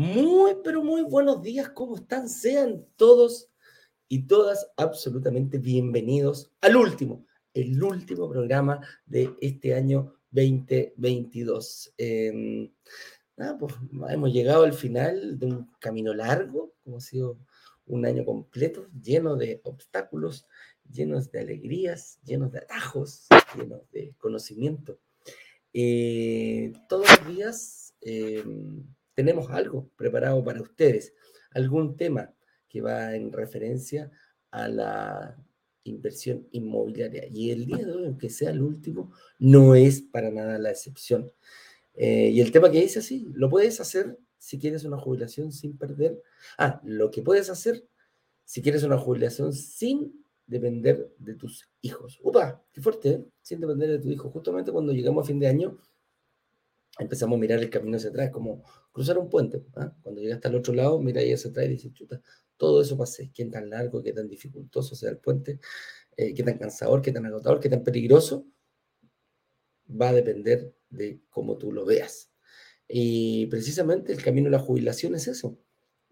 Muy, pero muy buenos días, ¿cómo están? Sean todos y todas absolutamente bienvenidos al último, el último programa de este año 2022. Em, nada, pues hemos llegado al final de un camino largo, como ha sido un año completo, lleno de obstáculos, llenos de alegrías, llenos de atajos, llenos de conocimiento. Eh, todos los días em, tenemos algo preparado para ustedes, algún tema que va en referencia a la inversión inmobiliaria. Y el día de hoy, aunque sea el último, no es para nada la excepción. Eh, y el tema que dice así, lo puedes hacer si quieres una jubilación sin perder. Ah, lo que puedes hacer si quieres una jubilación sin depender de tus hijos. ¡Upa! ¡Qué fuerte! ¿eh? Sin depender de tu hijo. Justamente cuando llegamos a fin de año, empezamos a mirar el camino hacia atrás, como cruzar un puente. ¿ah? Cuando llegas hasta el otro lado, mira ahí hacia atrás y dices, chuta, todo eso pasé. ¿Qué tan largo, qué tan dificultoso sea el puente? Eh, ¿Qué tan cansador, qué tan agotador, qué tan peligroso? Va a depender de cómo tú lo veas. Y precisamente el camino de la jubilación es eso.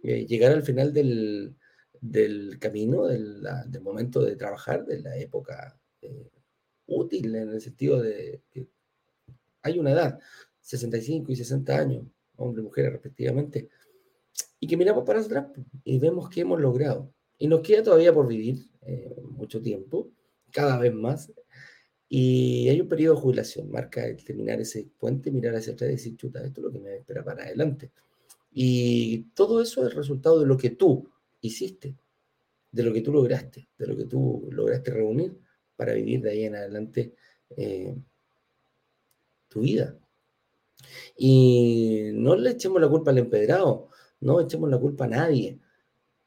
Eh, llegar al final del, del camino, del, del, momento de trabajar, de la época eh, útil en el sentido de que hay una edad, 65 y 60 años, hombre y mujer respectivamente, y que miramos para atrás y vemos que hemos logrado. Y nos queda todavía por vivir eh, mucho tiempo, cada vez más, y hay un periodo de jubilación, marca el terminar ese puente, mirar hacia atrás y decir, chuta, esto es lo que me espera para adelante. Y todo eso es el resultado de lo que tú hiciste, de lo que tú lograste, de lo que tú lograste reunir para vivir de ahí en adelante eh, tu vida. Y no le echemos la culpa al empedrado, no echemos la culpa a nadie.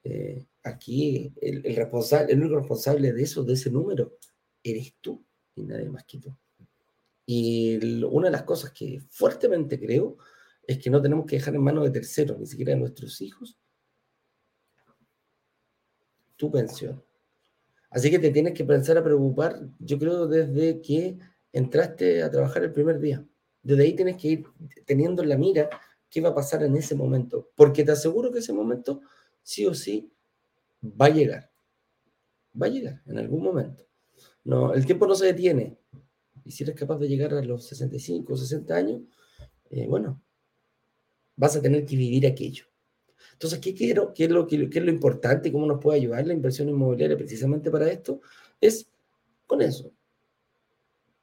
Eh, aquí el, responsable, el único responsable de eso, de ese número, eres tú y nadie más que tú. Y una de las cosas que fuertemente creo es que no tenemos que dejar en manos de terceros, ni siquiera de nuestros hijos, tu pensión. Así que te tienes que pensar a preocupar, yo creo, desde que entraste a trabajar el primer día. Desde ahí tienes que ir teniendo en la mira qué va a pasar en ese momento, porque te aseguro que ese momento sí o sí va a llegar. Va a llegar en algún momento. No, el tiempo no se detiene. Y si eres capaz de llegar a los 65 o 60 años, eh, bueno, vas a tener que vivir aquello. Entonces, ¿qué quiero? ¿Qué es, lo, qué, es lo importante cómo nos puede ayudar la inversión inmobiliaria precisamente para esto? Es con eso.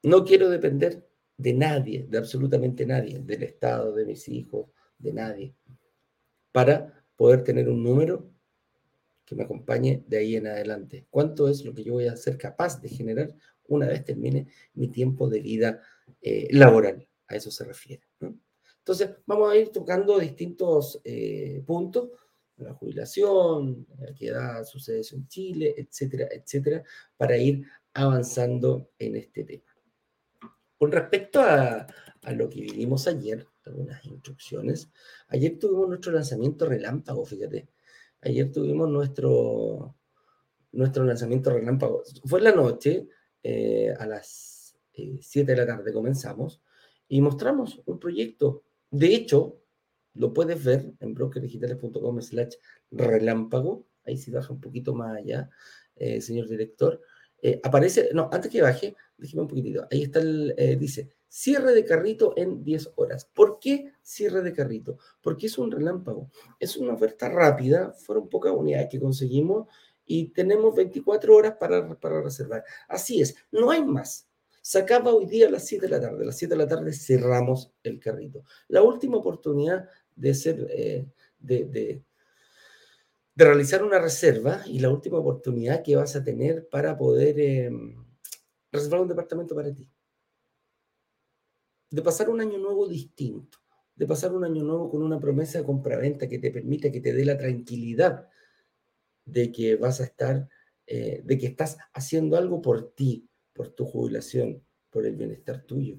No quiero depender de nadie, de absolutamente nadie, del Estado, de mis hijos, de nadie, para poder tener un número que me acompañe de ahí en adelante. ¿Cuánto es lo que yo voy a ser capaz de generar una vez termine mi tiempo de vida eh, laboral? A eso se refiere. Entonces, vamos a ir tocando distintos eh, puntos, la jubilación, a qué edad sucede en Chile, etcétera, etcétera, para ir avanzando en este tema. Con respecto a, lo que vivimos ayer, algunas instrucciones, ayer tuvimos nuestro lanzamiento relámpago, fíjate. Ayer tuvimos nuestro, nuestro lanzamiento relámpago. Fue en la noche, eh, a las 7 eh, de la tarde comenzamos, y mostramos un proyecto. De hecho, lo puedes ver en brokerdigitales.com slash relámpago. Ahí si baja un poquito más allá, eh, señor director. Aparece, no, antes que baje, déjeme un poquitito. Ahí está el, eh, dice, cierre de carrito en 10 horas. ¿Por qué cierre de carrito? Porque es un relámpago. Es una oferta rápida, fueron pocas unidades que conseguimos y tenemos 24 horas para, para reservar. Así es, no hay más. Se acaba hoy día a las 7 de la tarde. A las 7 de la tarde cerramos el carrito. La última oportunidad de ser, eh, de, de, realizar una reserva y la última oportunidad que vas a tener para poder... Eh, reservar un departamento para ti. De pasar un año nuevo distinto, de pasar un año nuevo con una promesa de compraventa que te permita, que te dé la tranquilidad de que vas a estar, eh, de que estás haciendo algo por ti, por tu jubilación, por el bienestar tuyo.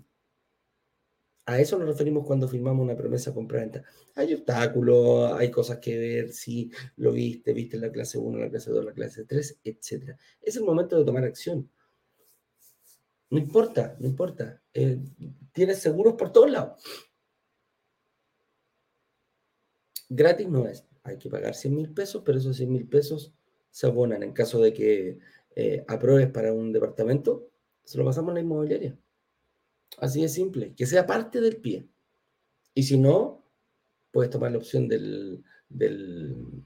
A eso nos referimos cuando firmamos una promesa compraventa. Hay obstáculos, hay cosas que ver, si lo viste, viste la clase 1, la clase 2, la clase 3, etc. Es el momento de tomar acción. No importa, no importa. Eh, tienes seguros por todos lados. Gratis no es. Hay que pagar 100 mil pesos, pero esos 100 mil pesos se abonan en caso de que eh, apruebes para un departamento, se lo pasamos a la inmobiliaria. Así de simple, que sea parte del pie. Y si no, puedes tomar la opción del, del,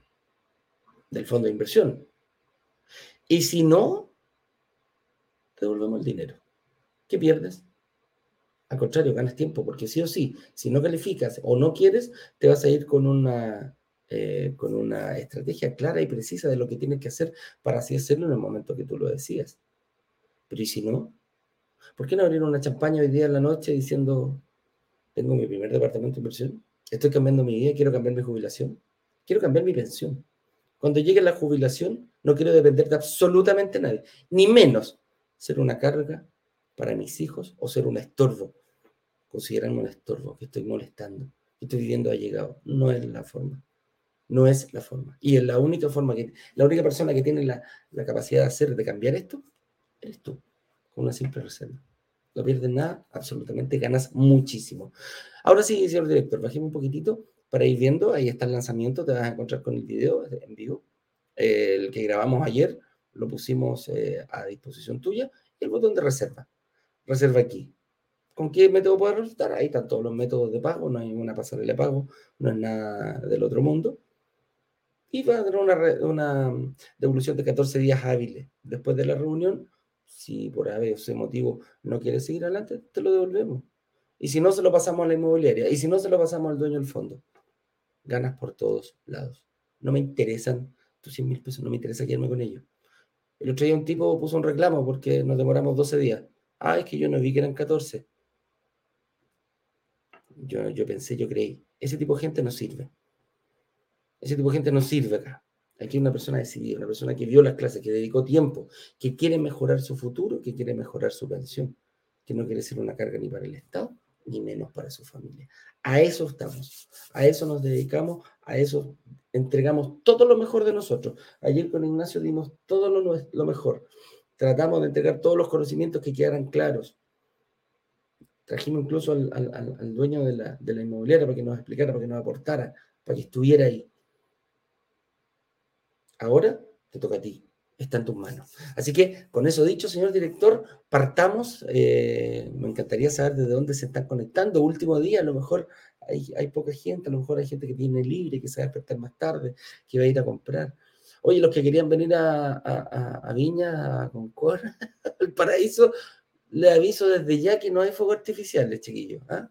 fondo de inversión. Y si no, te devolvemos el dinero. ¿Qué pierdes? Al contrario, ganas tiempo, porque sí o sí, si no calificas o no quieres, te vas a ir con una, eh, con una estrategia clara y precisa de lo que tienes que hacer para así hacerlo en el momento que tú lo decías. Pero ¿y si no? ¿Por qué no abrir una champaña hoy día en la noche diciendo, tengo mi primer departamento de inversión, estoy cambiando mi vida, quiero cambiar mi jubilación, quiero cambiar mi pensión? Cuando llegue la jubilación, no quiero depender de absolutamente nadie, ni menos ser una carga para mis hijos o ser un estorbo. Considerarme un estorbo, que estoy molestando, que estoy viviendo llegado. No es la forma. No es la forma. Y es la única forma que, la única persona que tiene la, la capacidad de hacer, de cambiar esto, eres tú, con una simple reserva. No pierdes nada, absolutamente ganas muchísimo. Ahora sí, señor director, bajemos un poquitito para ir viendo. Ahí está el lanzamiento, te vas a encontrar con el video en vivo. El que grabamos ayer lo pusimos eh, a disposición tuya. Y el botón de reserva. Reserva aquí. ¿Con qué método puedes resultar? Ahí están todos los métodos de pago, no hay una pasarela de pago, no es nada del otro mundo. Y va a tener una, una devolución de 14 días hábiles. Después de la reunión, si por ese motivo no quieres seguir adelante, te lo devolvemos. Y si no, se lo pasamos a la inmobiliaria. Y si no, se lo pasamos al dueño del fondo. Ganas por todos lados. No me interesan tus 100 mil pesos, no me interesa quedarme con ellos. El otro día un tipo puso un reclamo porque nos demoramos 12 días. Ah, es que yo no vi que eran 14. Yo, yo pensé, yo creí. Ese tipo de gente no sirve. Ese tipo de gente no sirve acá. Aquí hay una persona decidida, una persona que vio las clases, que dedicó tiempo, que quiere mejorar su futuro, que quiere mejorar su pensión, que no quiere ser una carga ni para el Estado, ni menos para su familia. A eso estamos, a eso nos dedicamos, a eso entregamos todo lo mejor de nosotros. Ayer con Ignacio dimos todo lo, mejor. Tratamos de entregar todos los conocimientos que quedaran claros. Trajimos incluso al, dueño de la, de la, inmobiliaria para que nos explicara, para que nos aportara, para que estuviera ahí. Ahora te toca a ti, está en tus manos. Así que, con eso dicho, señor director, partamos. Eh, me encantaría saber desde dónde se están conectando. Último día, a lo mejor hay, poca gente, a lo mejor hay gente que tiene libre, que se va a despertar más tarde, que va a ir a comprar. Oye, los que querían venir a, a, Viña, a Concord, al paraíso, le aviso desde ya que no hay fuegos artificiales, chiquillos. ¿ah?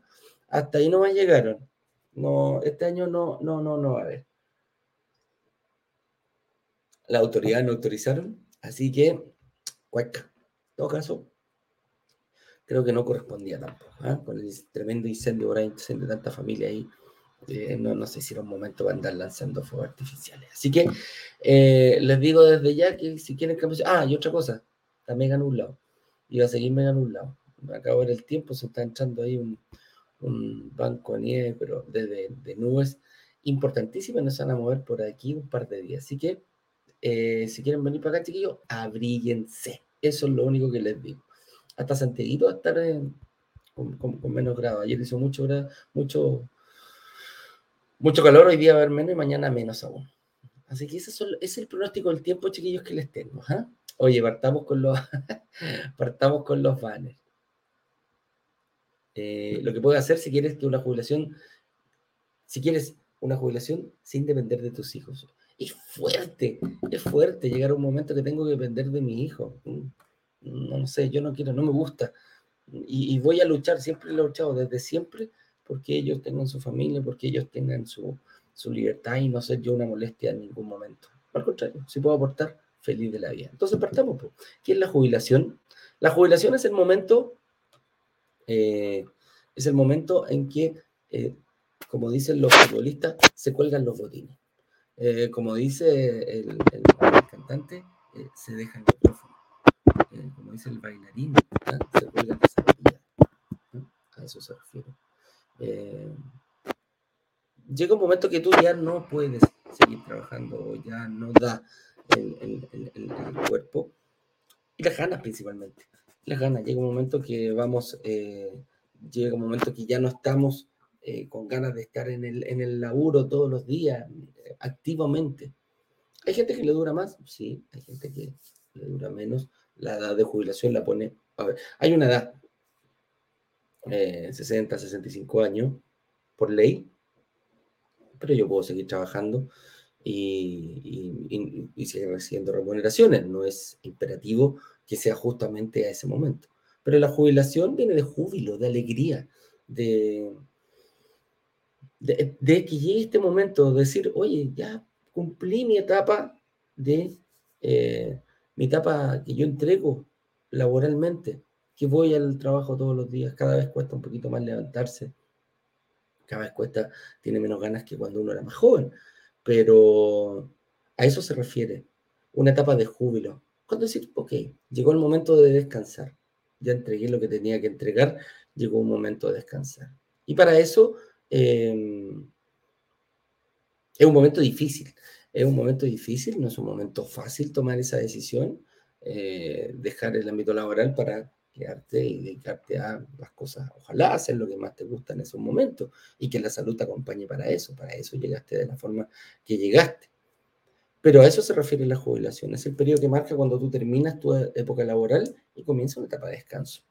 Hasta ahí no me llegaron. No, este año no, no, no, no va a haber. La autoridad no autorizaron, así que, cueca. En todo caso, creo que no correspondía tampoco. ¿ah? Con el tremendo incendio, ahora incendio de tanta familia ahí, eh, no, no sé si era un momento para andar lanzando fuegos artificiales. Así que eh, les digo desde ya que si quieren cambiar. Ah, y otra cosa, también ganó un lado. Iba a seguirme ganando un lado. Me acabo de el tiempo, se está entrando ahí un, banco de nieve, pero de nubes importantísimas, nos van a mover por aquí un par de días. Así que eh, si quieren venir para acá, chiquillos, abríguense. Eso es lo único que les digo hasta Santiaguito va a estar con, menos grado. Ayer hizo mucho, mucho, mucho calor, hoy día va a haber menos y mañana menos aún. Así que ese es, el pronóstico del tiempo, chiquillos, que les tengo. ¿ah? Oye, partamos con los, partamos con los banners. Eh, lo que puedes hacer si quieres que una jubilación, si quieres una jubilación sin depender de tus hijos. Es fuerte, es fuerte llegar a un momento que tengo que depender de mi hijo no sé, yo no quiero, no me gusta. Y, voy a luchar, siempre he luchado desde siempre porque ellos tengan su familia, porque ellos tengan su, libertad y no ser yo una molestia en ningún momento. Al contrario, si puedo aportar, feliz de la vida. Entonces partamos. ¿Qué es la jubilación? La jubilación es el momento, eh, es el momento en que, eh, como dicen los futbolistas, se cuelgan los botines. Eh, como dice el, el cantante, se dejan el micrófono como dice el bailarín, se cuelga zapatilla. A eso se refiere. Eh, llega un momento que tú ya no puedes seguir trabajando, ya no da el, cuerpo. Y las ganas principalmente. Las ganas. Llega un momento que vamos, eh, llega un momento que ya no estamos eh, con ganas de estar en el, en el laburo todos los días, eh, activamente. ¿Hay gente que le dura más? Sí, hay gente que le dura menos. La edad de jubilación la pone... A ver, hay una edad, 60, 65 años, por ley, pero yo puedo seguir trabajando y, y, seguir recibiendo remuneraciones. No es imperativo que sea justamente a ese momento. Pero la jubilación viene de júbilo, de alegría, de, de, que llegue este momento de decir, oye, ya cumplí mi etapa de eh, mi etapa que yo entrego laboralmente, que voy al trabajo todos los días, cada vez cuesta un poquito más levantarse, cada vez cuesta, tiene menos ganas que cuando uno era más joven, pero a eso se refiere, una etapa de júbilo. Cuando decir, ok, llegó el momento de descansar, ya entregué lo que tenía que entregar, llegó un momento de descansar. Y para eso em, es un momento difícil, es un momento difícil, no es un momento fácil tomar esa decisión, eh, dejar el ámbito laboral para quedarte y dedicarte a las cosas, ojalá hacer lo que más te gusta en esos momentos y que la salud te acompañe para eso, para eso llegaste de la forma que llegaste. Pero a eso se refiere la jubilación, es el periodo que marca cuando tú terminas tu época laboral y comienza una etapa de descanso.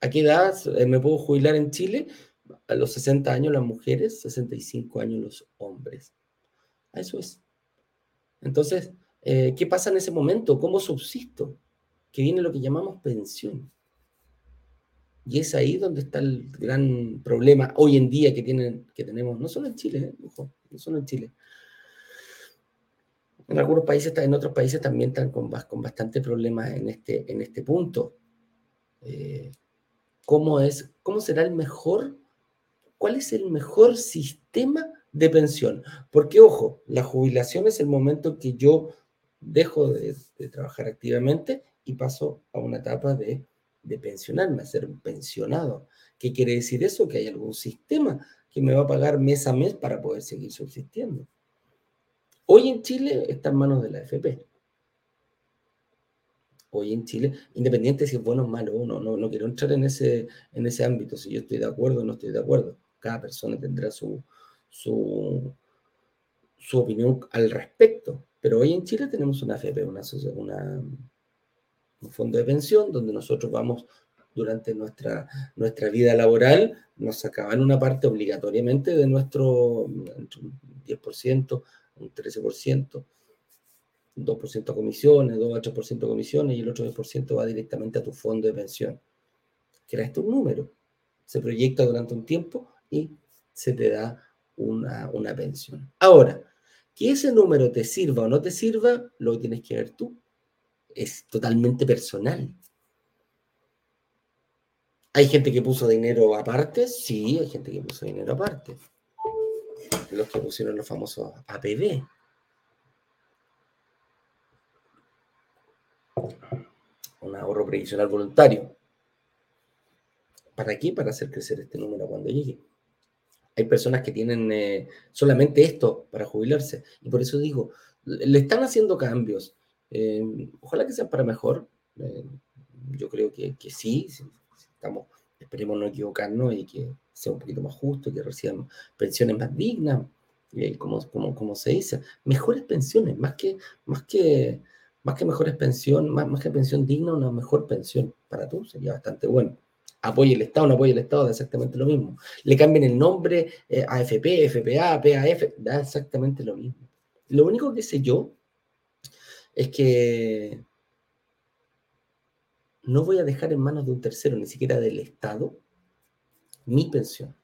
¿A qué edad eh, me puedo jubilar en Chile? A los 60 años las mujeres, 65 años los hombres. Eso es. Entonces, eh, ¿qué pasa en ese momento? ¿Cómo subsisto? que viene lo que llamamos pensión. Y es ahí donde está el gran problema hoy en día que, tienen, que tenemos, no solo en Chile, ¿eh? no solo en Chile. En algunos países, en otros países también están con, con bastante problemas en este, en este punto. ¿Cómo, es, ¿Cómo será el mejor? ¿Cuál es el mejor sistema de pensión? Porque, ojo, la jubilación es el momento que yo dejo de, trabajar activamente y paso a una etapa de, de pensionarme, a ser pensionado. ¿Qué quiere decir eso? Que hay algún sistema que me va a pagar mes a mes para poder seguir subsistiendo. Hoy en Chile está en manos de la FP. Hoy en Chile, independiente si es bueno o malo, no, no, no quiero entrar en ese, en ese ámbito, si yo estoy de acuerdo o no estoy de acuerdo. Cada persona tendrá su, su, su opinión al respecto. Pero hoy en Chile tenemos una FP, una, una, un fondo de pensión donde nosotros vamos durante nuestra, nuestra vida laboral, nos sacaban una parte obligatoriamente de nuestro un 10%, un 13%, 2% comisiones, 2 a 8% comisiones y el otro 10% va directamente a tu fondo de pensión. Creas un número, se proyecta durante un tiempo y se te da una, una pensión. Ahora, que ese número te sirva o no te sirva, lo tienes que ver tú es totalmente personal. ¿Hay gente que puso dinero aparte? Sí, hay gente que puso dinero aparte. Los que pusieron los famosos APB. Un ahorro previsional voluntario. ¿Para qué? Para hacer crecer este número cuando llegue. Hay personas que tienen eh, solamente esto para jubilarse. Y por eso digo, le están haciendo cambios. Eh, ojalá que sea para mejor. Eh, yo creo que, que sí. Estamos, esperemos no equivocarnos y que sea un poquito más justo, que reciban pensiones más dignas, eh, como, como, como, se dice, mejores pensiones, más que, más que, más que mejores pensiones, más, que pensión digna, una mejor pensión para tú sería bastante bueno. Apoye el Estado, no apoye el Estado, da exactamente lo mismo. Le cambien el nombre AFP, FPA, PAF, da exactamente lo mismo. Lo único que sé yo es que no voy a dejar en manos de un tercero, ni siquiera del Estado, mi pensión.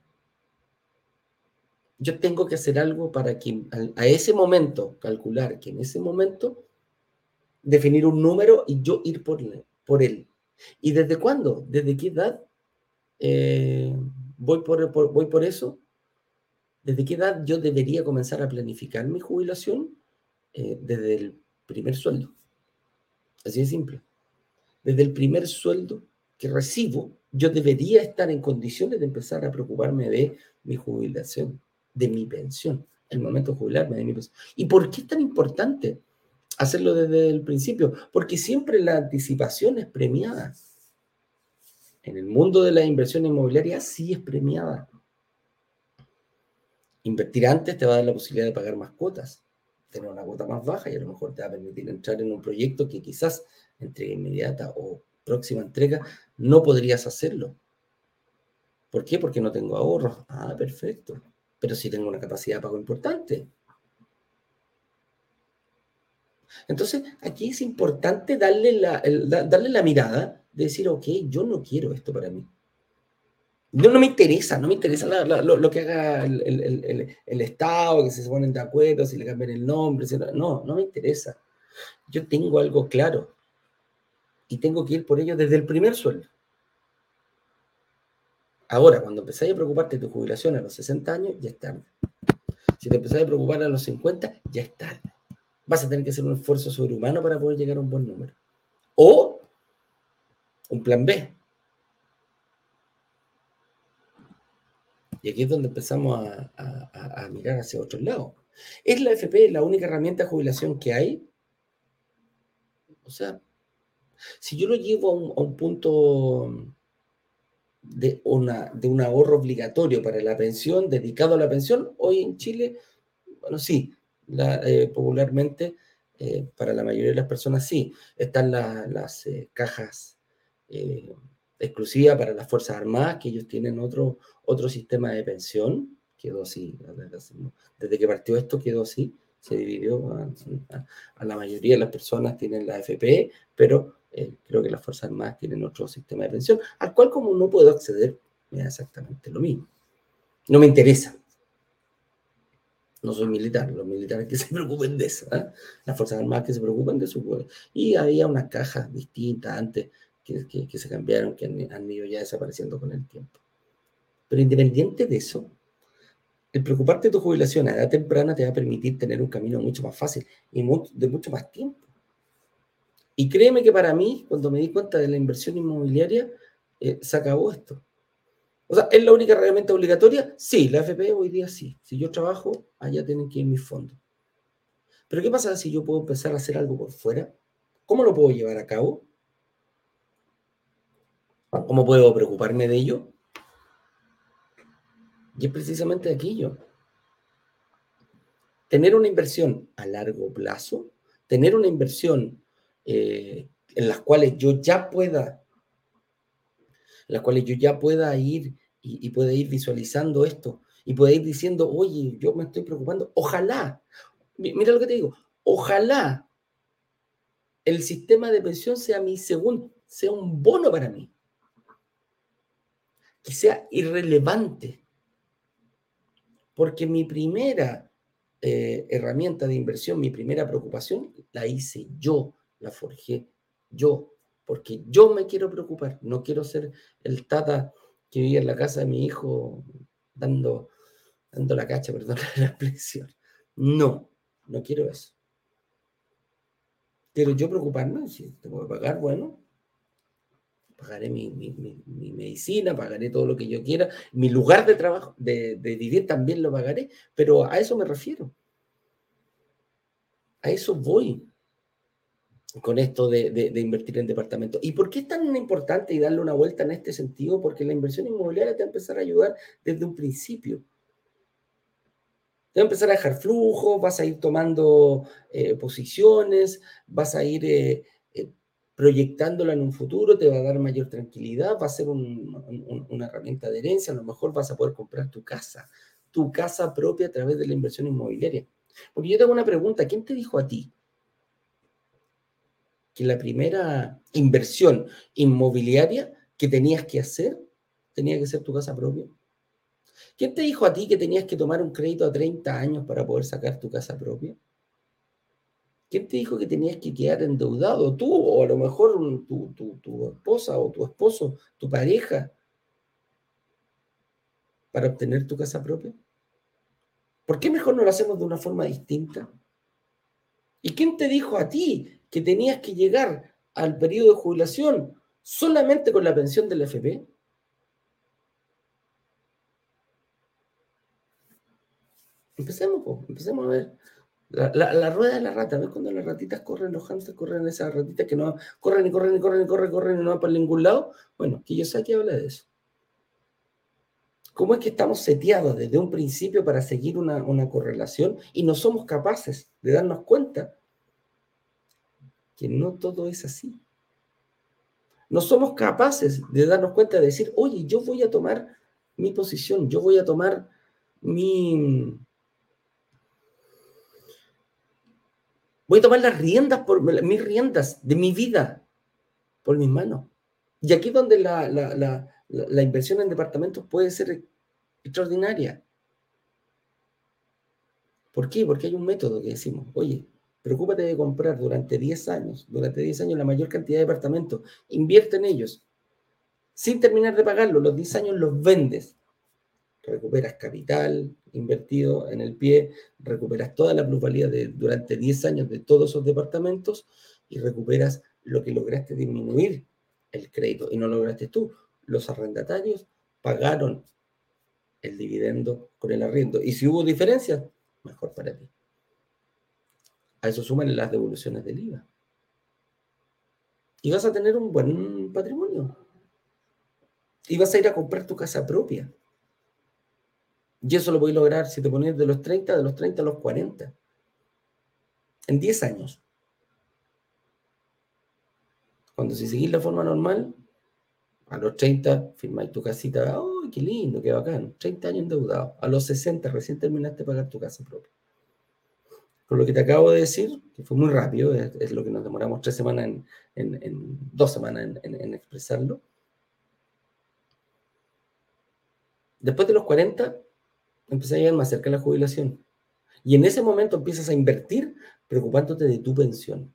Yo tengo que hacer algo para que a ese momento, calcular que en ese momento, definir un número y yo ir por, él. ¿Y desde cuándo? ¿Desde qué edad eh, voy, por, voy por eso? ¿Desde qué edad yo debería comenzar a planificar mi jubilación? Eh, desde el primer sueldo. Así de simple. Desde el primer sueldo que recibo, yo debería estar en condiciones de empezar a preocuparme de mi jubilación, de mi pensión, el momento de jubilarme de mi pensión. ¿Y por qué es tan importante hacerlo desde el principio? Porque siempre la anticipación es premiada. en el mundo de la inversión inmobiliaria sí es premiada. Invertir antes te va a dar la posibilidad de pagar más cuotas, tener una cuota más baja y a lo mejor te va a permitir entrar en un proyecto que quizás entrega inmediata o próxima entrega no podrías hacerlo. ¿Por qué? Porque no tengo ahorros. Ah, perfecto. Pero sí tengo una capacidad de pago importante. Entonces, aquí es importante darle la, darle la mirada de decir, ok, yo no quiero esto para mí. No, no me interesa, no me interesa lo, que haga el, Estado, que se ponen de acuerdo, si le cambian el nombre, no, no me interesa. Yo tengo algo claro y tengo que ir por ello desde el primer sueldo. Ahora, cuando empezáis a preocuparte de tu jubilación a los 60 años, ya es tarde. Si te empezáis a preocupar a los 50, ya es tarde vas a tener que hacer un esfuerzo sobrehumano para poder llegar a un buen número. O un plan B. Y aquí es donde empezamos a, mirar hacia otro lado. ¿Es la FP la única herramienta de jubilación que hay? O sea, si yo lo llevo a un, punto de, una, de un ahorro obligatorio para la pensión, dedicado a la pensión, hoy en Chile, bueno, sí, eh, popularmente, eh, para la mayoría de las personas sí. Están las eh, cajas exclusivas para las Fuerzas Armadas, que ellos tienen otro, otro sistema de pensión, quedó así, desde que partió esto quedó así, se dividió, a, la mayoría de las personas tienen la FP, pero creo que las Fuerzas Armadas tienen otro sistema de pensión, al cual como no puedo acceder, me da exactamente lo mismo. No me interesa, no soy militar, los militares que se preocupen de eso, ¿eh? las Fuerzas Armadas que se preocupen de su Y había unas cajas distintas antes que, que, se cambiaron, que han, ido ya desapareciendo con el tiempo. Pero independiente de eso, el preocuparte de tu jubilación a edad temprana te va a permitir tener un camino mucho más fácil y de mucho más tiempo. Y créeme que para mí, cuando me di cuenta de la inversión inmobiliaria, eh, se acabó esto. O sea, ¿es la única herramienta obligatoria? Sí, la FP hoy día sí. Si yo trabajo, allá tienen que ir mis fondos. Pero ¿qué pasa si yo puedo empezar a hacer algo por fuera? ¿Cómo lo puedo llevar a cabo? ¿Cómo puedo preocuparme de ello? Y es precisamente aquello. Tener una inversión a largo plazo, tener una inversión eh, en las cuales yo ya pueda las cuales yo ya pueda ir y, pueda ir visualizando esto y pueda ir diciendo, oye, yo me estoy preocupando. Ojalá, mira lo que te digo, ojalá el sistema de pensión sea mi segundo, sea un bono para mí, que sea irrelevante, porque mi primera eh, herramienta de inversión, mi primera preocupación, la hice yo, la forjé yo, porque yo me quiero preocupar, no quiero ser el tata que vive en la casa de mi hijo dando, dando la cacha, perdón la expresión. No, no quiero eso. Quiero yo preocuparme, si tengo que pagar, bueno, pagaré mi, medicina, pagaré todo lo que yo quiera, mi lugar de trabajo, de, de vivir también lo pagaré, pero a eso me refiero. A eso voy con esto de, invertir en departamentos. ¿Y por qué es tan importante y darle una vuelta en este sentido? Porque la inversión inmobiliaria te va a empezar a ayudar desde un principio. Te va a empezar a dejar flujo, vas a ir tomando eh, posiciones, vas a ir eh, eh, proyectándola en un futuro, te va a dar mayor tranquilidad, va a ser una herramienta de herencia, a lo mejor vas a poder comprar tu casa, tu casa propia a través de la inversión inmobiliaria. Porque yo tengo una pregunta, ¿quién te dijo a ti que la primera inversión inmobiliaria que tenías que hacer tenía que ser tu casa propia? ¿Quién te dijo a ti que tenías que tomar un crédito a 30 años para poder sacar tu casa propia? ¿Quién te dijo que tenías que quedar endeudado? Tú o a lo mejor tu, tu esposa o tu esposo, tu pareja, para obtener tu casa propia? ¿Por qué mejor no lo hacemos de una forma distinta? ¿Y quién te dijo a ti que tenías que llegar al periodo de jubilación solamente con la pensión del FP? Empecemos, empecemos a ver La, rueda de la rata, ¿ves cuando las ratitas corren, los hamsters corren esas ratitas que no corren y corren y corren y corren, corren y no van para ningún lado? Bueno, que yo sé que habla de eso. ¿Cómo es que estamos seteados desde un principio para seguir una correlación y no somos capaces de darnos cuenta que no todo es así? No somos capaces de darnos cuenta de decir, oye, yo voy a tomar mi posición, yo voy a tomar mi, Voy a tomar las riendas por mis riendas de mi vida por mis manos. Y aquí es donde la, la, inversión en departamentos puede ser extraordinaria. ¿Por qué? Porque hay un método que decimos, oye, preocúpate de comprar durante 10 años, durante 10 años la mayor cantidad de departamentos, invierte en ellos. Sin terminar de pagarlo, los 10 años los vendes recuperas capital invertido en el pie, recuperas toda la plusvalía de, durante 10 años de todos esos departamentos y recuperas lo que lograste disminuir el crédito y no lograste tú. Los arrendatarios pagaron el dividendo con el arriendo. Y si hubo diferencias, mejor para ti. A eso suman las devoluciones del IVA. Y vas a tener un buen patrimonio. Y vas a ir a comprar tu casa propia. Y eso lo voy a lograr si te pones de los 30, de los 30 a los 40. En 10 años. Cuando si seguís la forma normal, a los 30 firmáis tu casita. ¡Oh, qué lindo, qué bacán! 30 años endeudado. A los 60 recién terminaste de pagar tu casa propia. Con lo que te acabo de decir, que fue muy rápido, es, lo que nos demoramos tres semanas en, dos semanas en, en expresarlo. Después de los 40, empiezas a llegar más cerca de la jubilación. Y en ese momento empiezas a invertir preocupándote de tu pensión.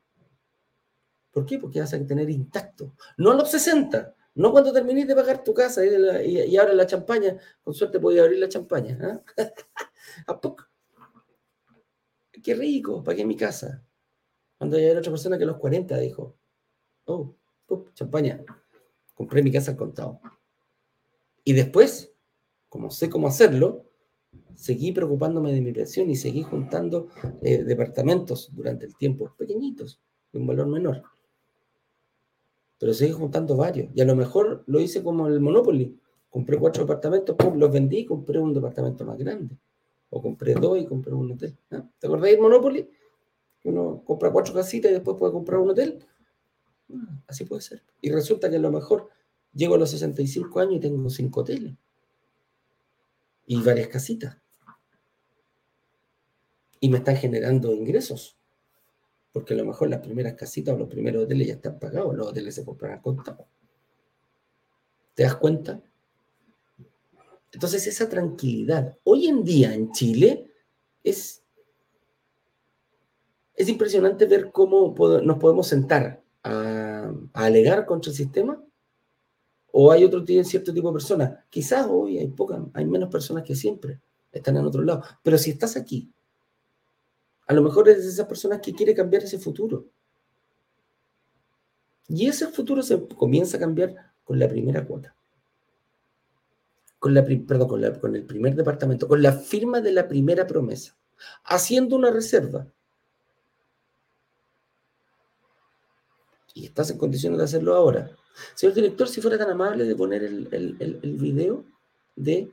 ¿Por qué? Porque vas a tener intacto. No a los 60, no cuando termines de pagar tu casa y, y, abres la champaña. Con suerte podía abrir la champaña. ¿ah? ¿A poco? Qué rico, pagué mi casa. Cuando hay otra persona que a los 40 dijo, oh, champaña, compré mi casa al contado. Y después, como sé cómo hacerlo, seguí preocupándome de mi pensión y seguí juntando eh, departamentos durante el tiempo, pequeñitos, de un valor menor. Pero seguí juntando varios. Y a lo mejor lo hice como el Monopoly. Compré cuatro departamentos, los vendí y compré un departamento más grande. O compré dos y compré un hotel. ¿Te acordás del Monopoly? Uno compra cuatro casitas y después puede comprar un hotel. Ah, así puede ser. Y resulta que a lo mejor llego a los 65 años y tengo cinco hoteles. Y varias casitas y me están generando ingresos. Porque a lo mejor las primeras casitas o los primeros hoteles ya están pagados, los hoteles se comprarán contados. ¿Te das cuenta? Entonces esa tranquilidad, hoy en día en Chile, es, es impresionante ver cómo nos podemos sentar a, alegar contra el sistema o hay otro cierto tipo de personas. Quizás hoy hay pocas, hay menos personas que siempre, están en otro lado. Pero si estás aquí a lo mejor es de esas personas que quiere cambiar ese futuro. Y ese futuro se comienza a cambiar con la primera cuota. Con la, perdón, con, con el primer departamento, con la firma de la primera promesa, haciendo una reserva. Y estás en condiciones de hacerlo ahora. Señor director, si fuera tan amable de poner el, el, el video de,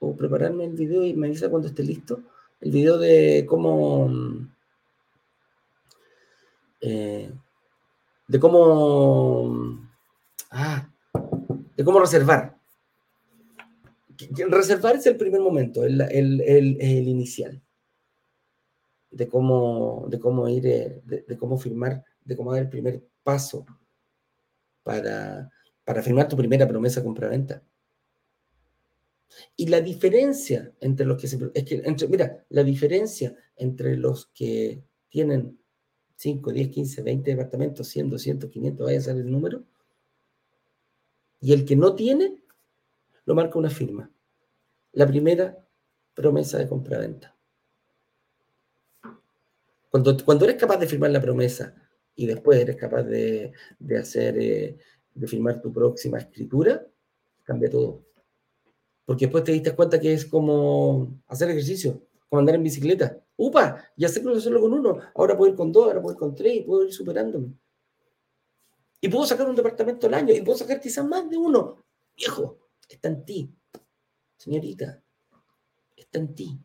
o prepararme el video y me avisa cuando esté listo el video de cómo eh, de cómo ah, de cómo reservar. Reservar es el primer momento, el, inicial. De cómo, de cómo ir, eh, de, cómo firmar, de cómo dar el primer paso para, para firmar tu primera promesa compra-venta. Y la diferencia entre los que. Es que, entre, mira, la diferencia entre los que tienen 5, 10, 15, 20 departamentos, 100, 200, 500, vaya a ser el número, y el que no tiene, lo marca una firma. La primera promesa de compra-venta. Cuando, cuando eres capaz de firmar la promesa y después eres capaz de, de hacer, eh, de firmar tu próxima escritura, cambia todo. Porque después te diste cuenta que es como hacer ejercicio, como andar en bicicleta. Upa, ya sé que hacerlo con uno, ahora puedo ir con dos, ahora puedo ir con tres y puedo ir superándome. Y puedo sacar un departamento al año y puedo sacar quizás más de uno. Viejo, está en ti. Señorita, está en ti.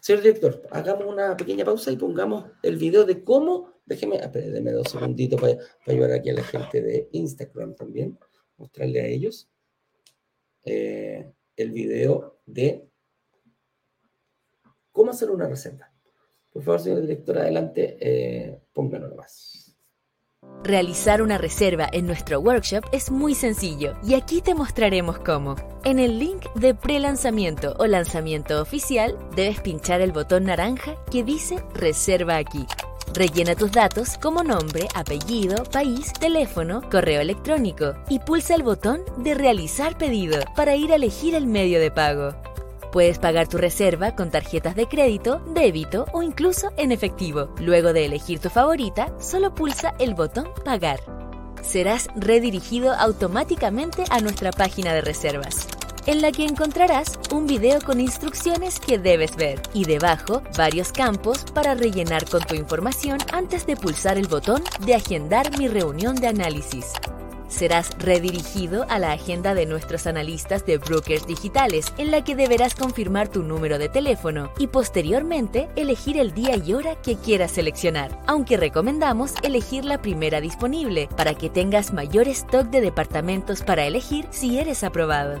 Señor director, hagamos una pequeña pausa y pongamos el video de cómo. Déjeme, espérenme dos segunditos para, para, ayudar aquí a la gente de Instagram también, mostrarle a ellos eh, el video de cómo hacer una reserva. Por favor, señor director, adelante, eh, pónganlo nomás. Realizar una reserva en nuestro workshop es muy sencillo y aquí te mostraremos cómo. En el link de pre-lanzamiento o lanzamiento oficial debes pinchar el botón naranja que dice Reserva aquí. Rellena tus datos como nombre, apellido, país, teléfono, correo electrónico y pulsa el botón de Realizar pedido para ir a elegir el medio de pago. Puedes pagar tu reserva con tarjetas de crédito, débito o incluso en efectivo. Luego de elegir tu favorita, solo pulsa el botón Pagar. Serás redirigido automáticamente a nuestra página de reservas, en la que encontrarás un video con instrucciones que debes ver y debajo varios campos para rellenar con tu información antes de pulsar el botón de Agendar mi reunión de análisis serás redirigido a la agenda de nuestros analistas de brokers digitales, en la que deberás confirmar tu número de teléfono y posteriormente elegir el día y hora que quieras seleccionar, aunque recomendamos elegir la primera disponible para que tengas mayor stock de departamentos para elegir si eres aprobado.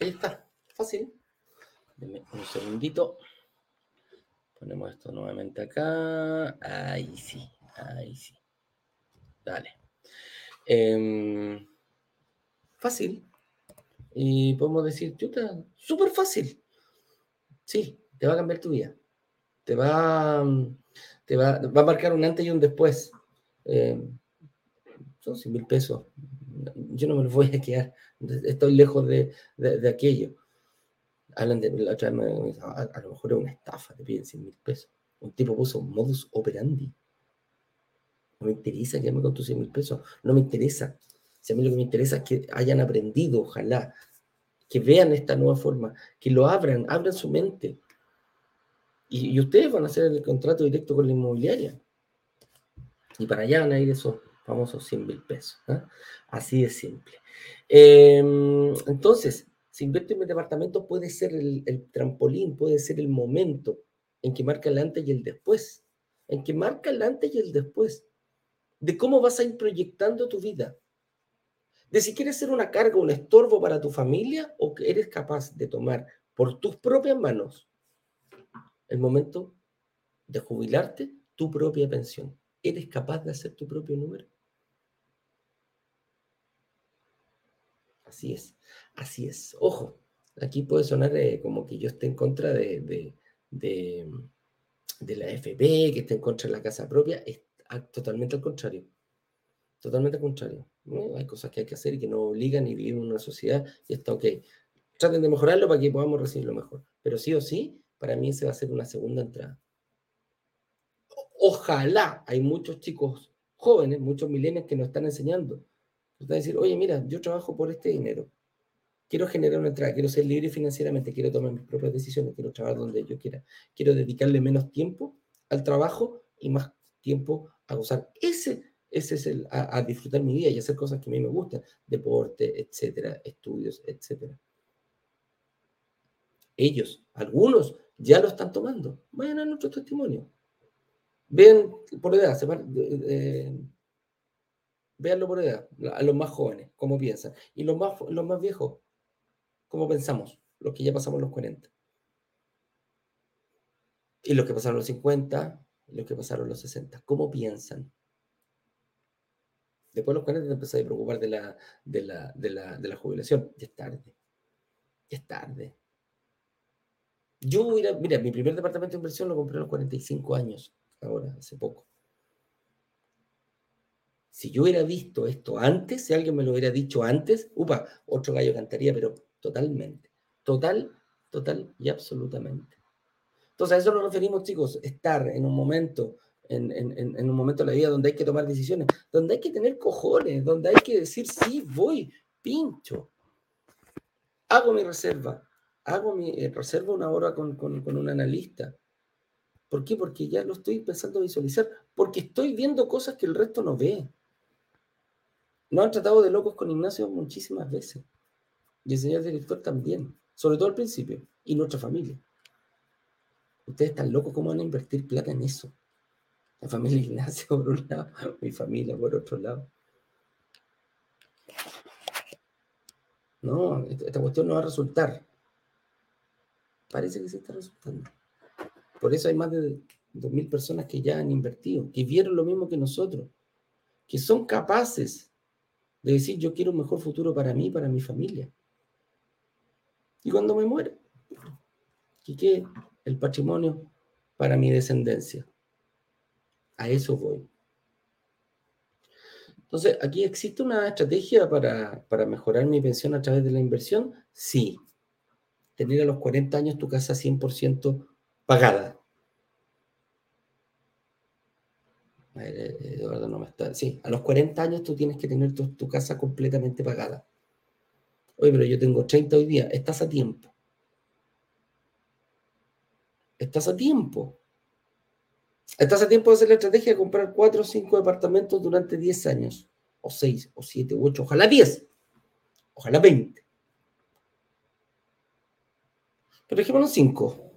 Ahí está, fácil. un segundito. Ponemos esto nuevamente acá. Ahí sí, ahí sí. Dale. Em, fácil. Y podemos decir, chuta, súper fácil. Sí, te va a cambiar tu vida. Te va, te va, va a marcar un antes y un después. Em, son 100 mil pesos. Yo no me los voy a quedar estoy lejos de, aquello. Hablan de, la otra vez a, lo mejor es una estafa, te piden 100 mil pesos. Un tipo puso modus operandi. No me interesa quedarme con tus 100 mil pesos, no me interesa. Si a mí lo que me interesa es que hayan aprendido, ojalá, que vean esta nueva forma, que lo abran, abran su mente. Y, ustedes van a hacer el contrato directo con la inmobiliaria. Y para allá van a ir esos famosos 100 mil pesos. Así de simple. Em, entonces, si invierto en mi departamento, puede ser el, trampolín, puede ser el momento en que marca el antes y el después, en que marca el antes y el después, de cómo vas a ir proyectando tu vida, de si quieres ser una carga, un estorbo para tu familia o que eres capaz de tomar por tus propias manos el momento de jubilarte tu propia pensión. ¿Eres capaz de hacer tu propio número? Así es, así es. Ojo, aquí puede sonar eh, como que yo esté en contra de, la FP, que esté en contra de la casa propia. Es totalmente al contrario. Totalmente al contrario. Hay cosas que hay que hacer y que no obligan y vivimos en una sociedad y está ok. Traten de mejorarlo para que podamos recibir lo mejor. Pero sí o sí, para mí se va a hacer una segunda entrada. Ojalá hay muchos chicos jóvenes, muchos milenios que nos están enseñando decir, oye, mira, yo trabajo por este dinero. Quiero generar una entrada, quiero ser libre financieramente, quiero tomar mis propias decisiones, quiero trabajar donde yo quiera. Quiero dedicarle menos tiempo al trabajo y más tiempo a gozar. Ese, ese es el, a, disfrutar mi vida y hacer cosas que a mí me gustan, deporte, etcétera, estudios, etcétera. Ellos, algunos, ya lo están tomando. Vayan a nuestro testimonio. Ven por edad, se van, Véanlo por edad, a los más jóvenes, cómo piensan. Y los más, los más viejos, cómo pensamos, los que ya pasamos los 40. Y los que pasaron los 50, y los que pasaron los 60, ¿cómo piensan? Después de los 40 te empezás a preocupar de la, de la, de la, de la jubilación. Ya es tarde. Ya es tarde. Yo hubiera, mira, mi primer departamento de inversión lo compré a los 45 años, ahora, hace poco. Si yo hubiera visto esto antes, si alguien me lo hubiera dicho antes, upa, otro gallo cantaría, pero totalmente. Total, total y absolutamente. Entonces a eso nos referimos, chicos, estar en un momento, en, un momento de la vida donde hay que tomar decisiones, donde hay que tener cojones, donde hay que decir, sí, voy, pincho. Hago mi reserva, hago mi eh, reserva una hora con, un analista. ¿Por qué? Porque ya lo estoy empezando a visualizar, porque estoy viendo cosas que el resto no ve. No han tratado de locos con Ignacio muchísimas veces. Y el señor director también, sobre todo al principio, y nuestra familia. Ustedes están locos, ¿cómo van a invertir plata en eso? La familia Ignacio por un lado, mi familia por otro lado. No, esta cuestión no va a resultar parece que se está resultando. Por eso hay más de 2.000 personas que ya han invertido, que vieron lo mismo que nosotros, que son capaces de decir yo quiero un mejor futuro para mí, para mi familia. Y cuando me muera, que quede el patrimonio para mi descendencia. A eso voy. Entonces, ¿aquí existe una estrategia para, para mejorar mi pensión a través de la inversión? Sí, tener a los 40 años tu casa 100% pagada. Está. Sí, a los 40 años tú tienes que tener tu, casa completamente pagada. Oye, pero yo tengo 30 hoy día. Estás a tiempo. Estás a tiempo. Estás a tiempo de hacer la estrategia de comprar 4 o 5 departamentos durante 10 años. O 6, o 7, o 8, ojalá 10. Ojalá 20. Pero dejémonos 5.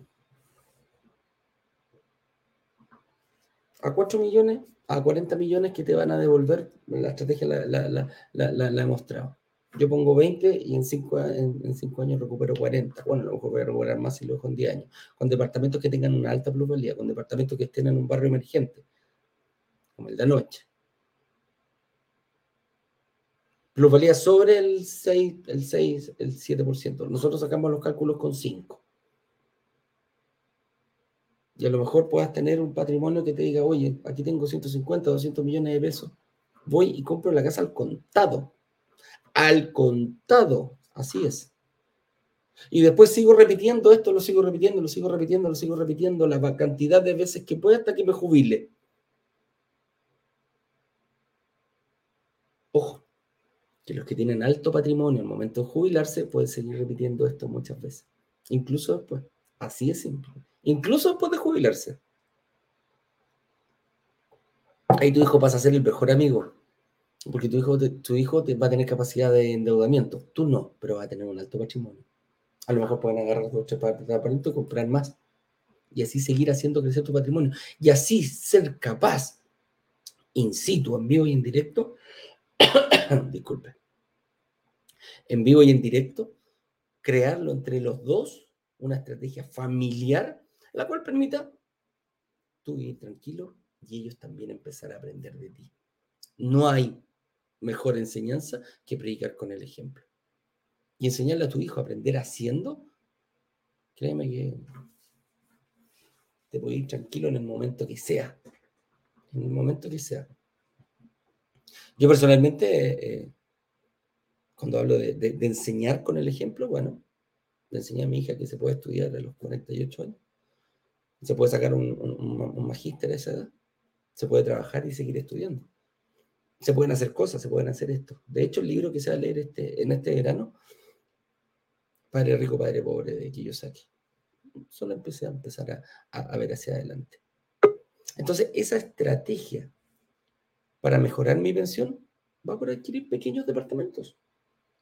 A 4 millones, a 40 millones que te van a devolver, la estrategia la, he mostrado. Yo pongo 20 y en 5 en, cinco años recupero 40. Bueno, lo mejor voy a recuperar más si lo dejo en 10 años. Con departamentos que tengan una alta plusvalía, con departamentos que estén en un barrio emergente, como el de anoche. Plusvalía sobre el 6, el 6, el 7%. Nosotros sacamos los cálculos con 5. Y a lo mejor puedas tener un patrimonio que te diga, oye, aquí tengo 150, 200 millones de pesos. Voy y compro la casa al contado. Al contado. Así es. Y después sigo repitiendo esto, lo sigo repitiendo, lo sigo repitiendo, lo sigo repitiendo la cantidad de veces que pueda hasta que me jubile. Ojo, que los que tienen alto patrimonio al momento de jubilarse pueden seguir repitiendo esto muchas veces, incluso después. Así es simple. Incluso después de jubilarse. Ahí tu hijo pasa a ser el mejor amigo. Porque tu hijo, tu hijo va a tener capacidad de endeudamiento. Tú no, pero va a tener un alto patrimonio. A lo mejor pueden agarrar dos departamentos y comprar más. Y así seguir haciendo crecer tu patrimonio. Y así ser capaz, in situ, en vivo y en directo, disculpe, en vivo y en directo, crearlo entre los dos, una estrategia familiar, la cual permita tú vivir tranquilo y ellos también empezar a aprender de ti. No hay mejor enseñanza que predicar con el ejemplo. Y enseñarle a tu hijo a aprender haciendo, créeme que te puede ir tranquilo en el momento que sea. En el momento que sea. Yo personalmente eh, cuando hablo de, enseñar con el ejemplo, bueno, le enseñé a mi hija que se puede estudiar a los 48 años, se puede sacar un, un, magíster a esa edad, se puede trabajar y seguir estudiando. Se pueden hacer cosas, se pueden hacer esto. De hecho, el libro que se va a leer este, en este verano, Padre Rico, Padre Pobre, de Kiyosaki, solo empecé a empezar a, a ver hacia adelante. Entonces, esa estrategia para mejorar mi pensión va por adquirir pequeños departamentos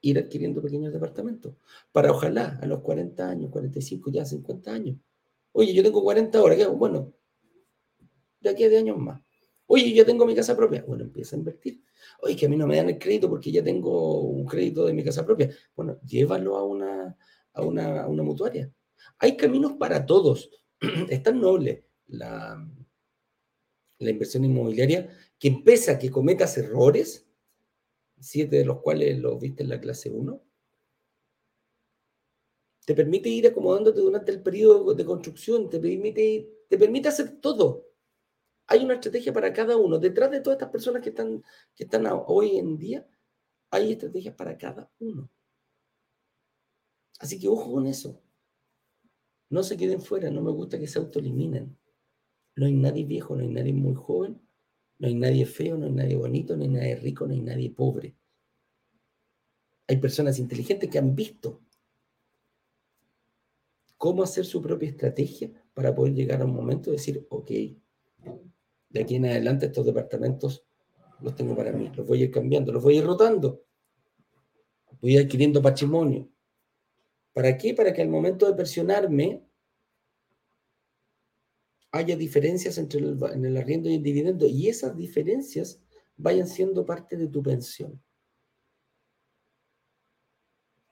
ir adquiriendo pequeños departamentos, para ojalá a los 40 años, 45, ya 50 años. Oye, yo tengo 40 horas, ¿qué Bueno, de aquí a 10 años más. Oye, yo tengo mi casa propia. Bueno, empieza a invertir. Oye, que a mí no me dan el crédito porque ya tengo un crédito de mi casa propia. Bueno, llévalo a una, a una, a una mutuaria. Hay caminos para todos. es tan noble la, la inversión inmobiliaria que empieza a que cometas errores, siete de los cuales los viste en la clase 1, te permite ir acomodándote durante el periodo de construcción, te permite, te permite hacer todo. Hay una estrategia para cada uno. Detrás de todas estas personas que están, que están hoy en día, hay estrategias para cada uno. Así que ojo con eso. No se queden fuera, no me gusta que se autoeliminen. No hay nadie viejo, no hay nadie muy joven, no hay nadie feo, no hay nadie bonito, no hay nadie rico, no hay nadie pobre. Hay personas inteligentes que han visto cómo hacer su propia estrategia para poder llegar a un momento de decir, ok, de aquí en adelante estos departamentos los tengo para mí, los voy a ir cambiando, los voy a ir rotando, voy adquiriendo patrimonio. ¿Para qué? Para que al momento de presionarme haya diferencias entre el, el arriendo y el dividendo y esas diferencias vayan siendo parte de tu pensión.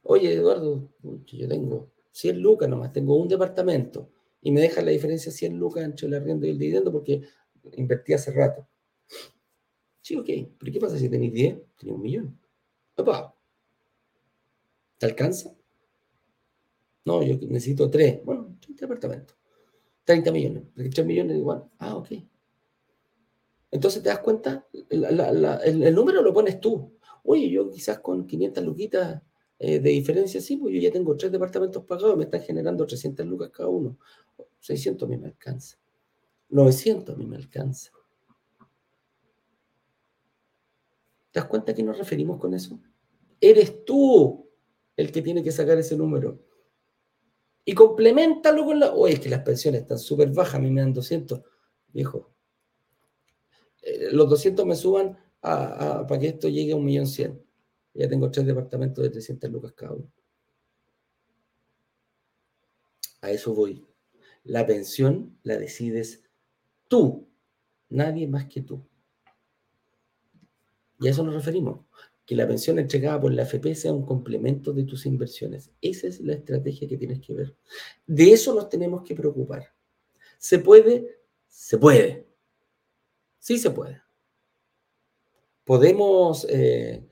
Oye, Eduardo, yo tengo 100 lucas nomás, tengo un departamento y me deja la diferencia 100 lucas entre el arriendo y el dividendo porque invertí hace rato. Sí, ok, pero ¿qué pasa si tenéis 10? Tenéis un millón. Opa. ¿Te alcanza? No, yo necesito 3. Bueno, 30 departamentos. 30 millones. 3 millones igual. Ah, ok. Entonces te das cuenta, el, número lo pones tú. Oye, yo quizás con 500 luquitas eh, de diferencia, sí, pues yo ya tengo tres departamentos pagados, me están generando 300 lucas cada uno. 600 a mí me alcanza. 900 a mí me alcanza. ¿Te das cuenta a qué nos referimos con eso? Eres tú el que tiene que sacar ese número. Y complementalo con la... Oye, es que las pensiones están súper bajas, a mí me dan 200. Viejo, eh, los 200 me suban para que esto llegue a un millón cien. Ya tengo tres departamentos de 300 lucas cada uno. A eso voy. La pensión la decides tú, nadie más que tú. Y a eso nos referimos. Que la pensión entregada por la AFP sea un complemento de tus inversiones. Esa es la estrategia que tienes que ver. De eso nos tenemos que preocupar. ¿Se puede? Se puede. Sí se puede. Podemos eh,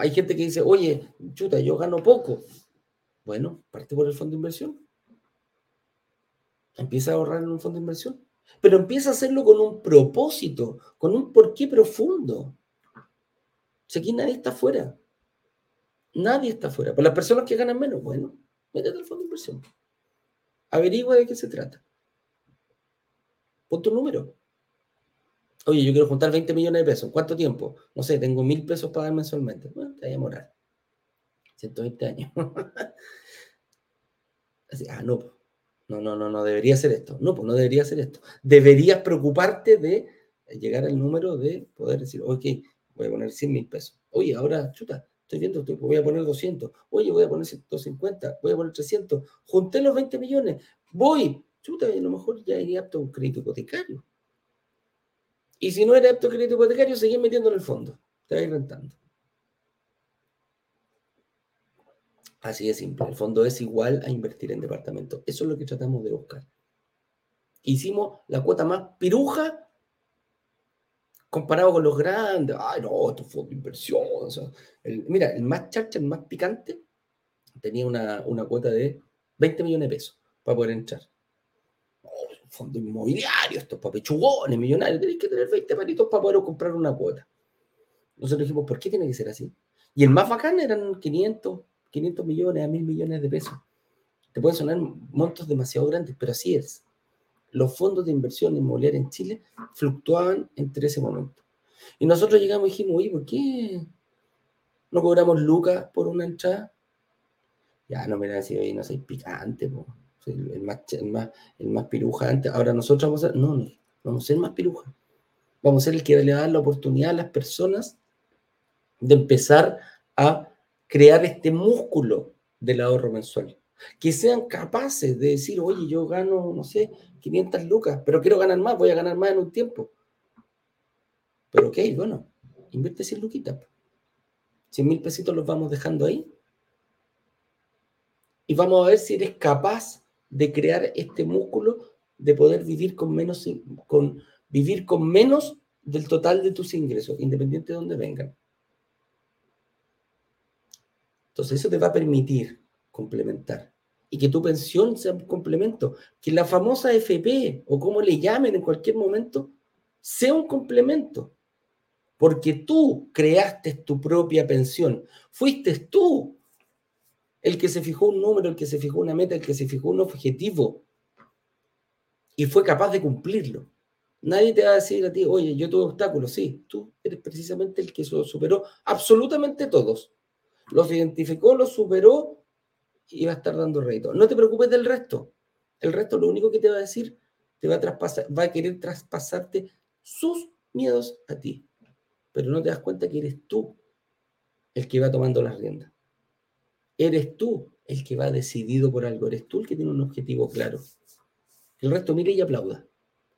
hay gente que dice, oye, chuta, yo gano poco. Bueno, parte por el fondo de inversión. Empieza a ahorrar en un fondo de inversión. Pero empieza a hacerlo con un propósito, con un porqué profundo. Si aquí nadie está fuera. Nadie está fuera. Para las personas que ganan menos, bueno, métete al fondo de inversión. Averigua de qué se trata. Pon tu número. Oye, yo quiero juntar 20 millones de pesos. ¿Cuánto tiempo? No sé, tengo mil pesos para dar mensualmente. Bueno, te voy a demorar. 120 años. Así, ah, no, no, no, no, no debería ser esto. No, pues no debería ser esto. Deberías preocuparte de llegar al número de poder decir, ok, voy a poner 100 mil pesos. Oye, ahora, chuta, estoy viendo, voy a poner 200. Oye, voy a poner 150, voy a poner 300. Junté los 20 millones. Voy. Chuta, a lo mejor ya iría apto a un crédito hipotecario. Y si no eres apto crédito hipotecario, seguís metiendo en el fondo. Te vas rentando. Así de simple. El fondo es igual a invertir en departamento. Eso es lo que tratamos de buscar. Hicimos la cuota más piruja comparado con los grandes. Ay, no, esto fue de inversión. mira, el más charcha, el más picante, tenía una, una cuota de 20 millones de pesos para poder entrar fondo inmobiliario, estos papechugones millonarios, tenéis que tener 20 palitos para poder comprar una cuota. Nosotros dijimos, ¿por qué tiene que ser así? Y el más bacán eran 500, 500 millones a 1000 millones de pesos. Te pueden sonar montos demasiado grandes, pero así es. Los fondos de inversión inmobiliaria en Chile fluctuaban entre ese momento. Y nosotros llegamos y dijimos, oye, ¿por qué no cobramos lucas por una entrada? Ya no me decir, oye, no soy picante, po el más, el más, el más piruja antes. Ahora nosotros vamos a ser, no, no, vamos a ser más piruja. Vamos a ser el que le da la oportunidad a las personas de empezar a crear este músculo del ahorro mensual. Que sean capaces de decir, oye, yo gano, no sé, 500 lucas, pero quiero ganar más, voy a ganar más en un tiempo. Pero ok, bueno, invierte 100 luquitas. 100 mil pesitos los vamos dejando ahí. Y vamos a ver si eres capaz de crear este músculo de poder vivir con menos, con, vivir con menos del total de tus ingresos, independiente de dónde vengan. Entonces eso te va a permitir complementar. Y que tu pensión sea un complemento. Que la famosa FP, o como le llamen en cualquier momento, sea un complemento. Porque tú creaste tu propia pensión. Fuiste tú el que se fijó un número, el que se fijó una meta, el que se fijó un objetivo. Y fue capaz de cumplirlo. Nadie te va a decir a ti, oye, yo tuve obstáculos. Sí, tú eres precisamente el que superó absolutamente todos. Los identificó, los superó y va a estar dando rédito. No te preocupes del resto. El resto lo único que te va a decir, te va a traspasar, va a querer traspasarte sus miedos a ti. Pero no te das cuenta que eres tú el que va tomando las riendas. Eres tú el que va decidido por algo. Eres tú el que tiene un objetivo claro. El resto mire y aplauda.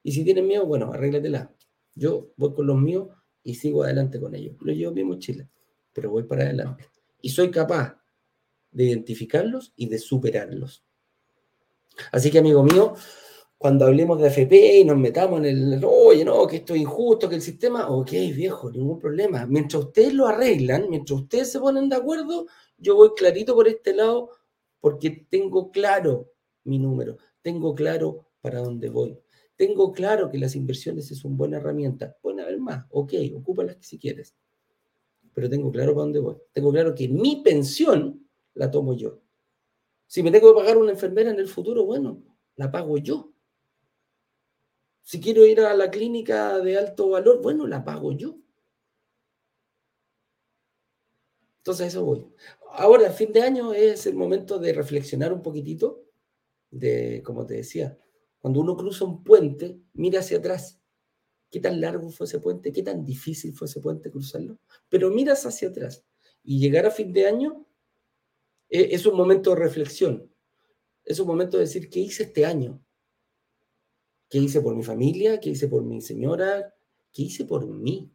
Y si tienes miedo, bueno, arréglatela. Yo voy con los míos y sigo adelante con ellos. Lo llevo en mi mochila, pero voy para adelante. Y soy capaz de identificarlos y de superarlos. Así que, amigo mío, cuando hablemos de FP y nos metamos en el, oye, no, que esto es injusto, que el sistema, ok, viejo, ningún problema. Mientras ustedes lo arreglan, mientras ustedes se ponen de acuerdo, yo voy clarito por este lado porque tengo claro mi número, tengo claro para dónde voy. Tengo claro que las inversiones es una buena herramienta. Pueden haber más, ok, ocúpalas si quieres. Pero tengo claro para dónde voy. Tengo claro que mi pensión la tomo yo. Si me tengo que pagar una enfermera en el futuro, bueno, la pago yo. Si quiero ir a la clínica de alto valor, bueno, la pago yo. Entonces, eso voy. Ahora, el fin de año es el momento de reflexionar un poquitito, de, como te decía, cuando uno cruza un puente, mira hacia atrás. ¿Qué tan largo fue ese puente? ¿Qué tan difícil fue ese puente cruzarlo? Pero miras hacia atrás. Y llegar a fin de año eh, es un momento de reflexión. Es un momento de decir, ¿qué hice este año? ¿Qué hice por mi familia? ¿Qué hice por mi señora? ¿Qué hice por mí?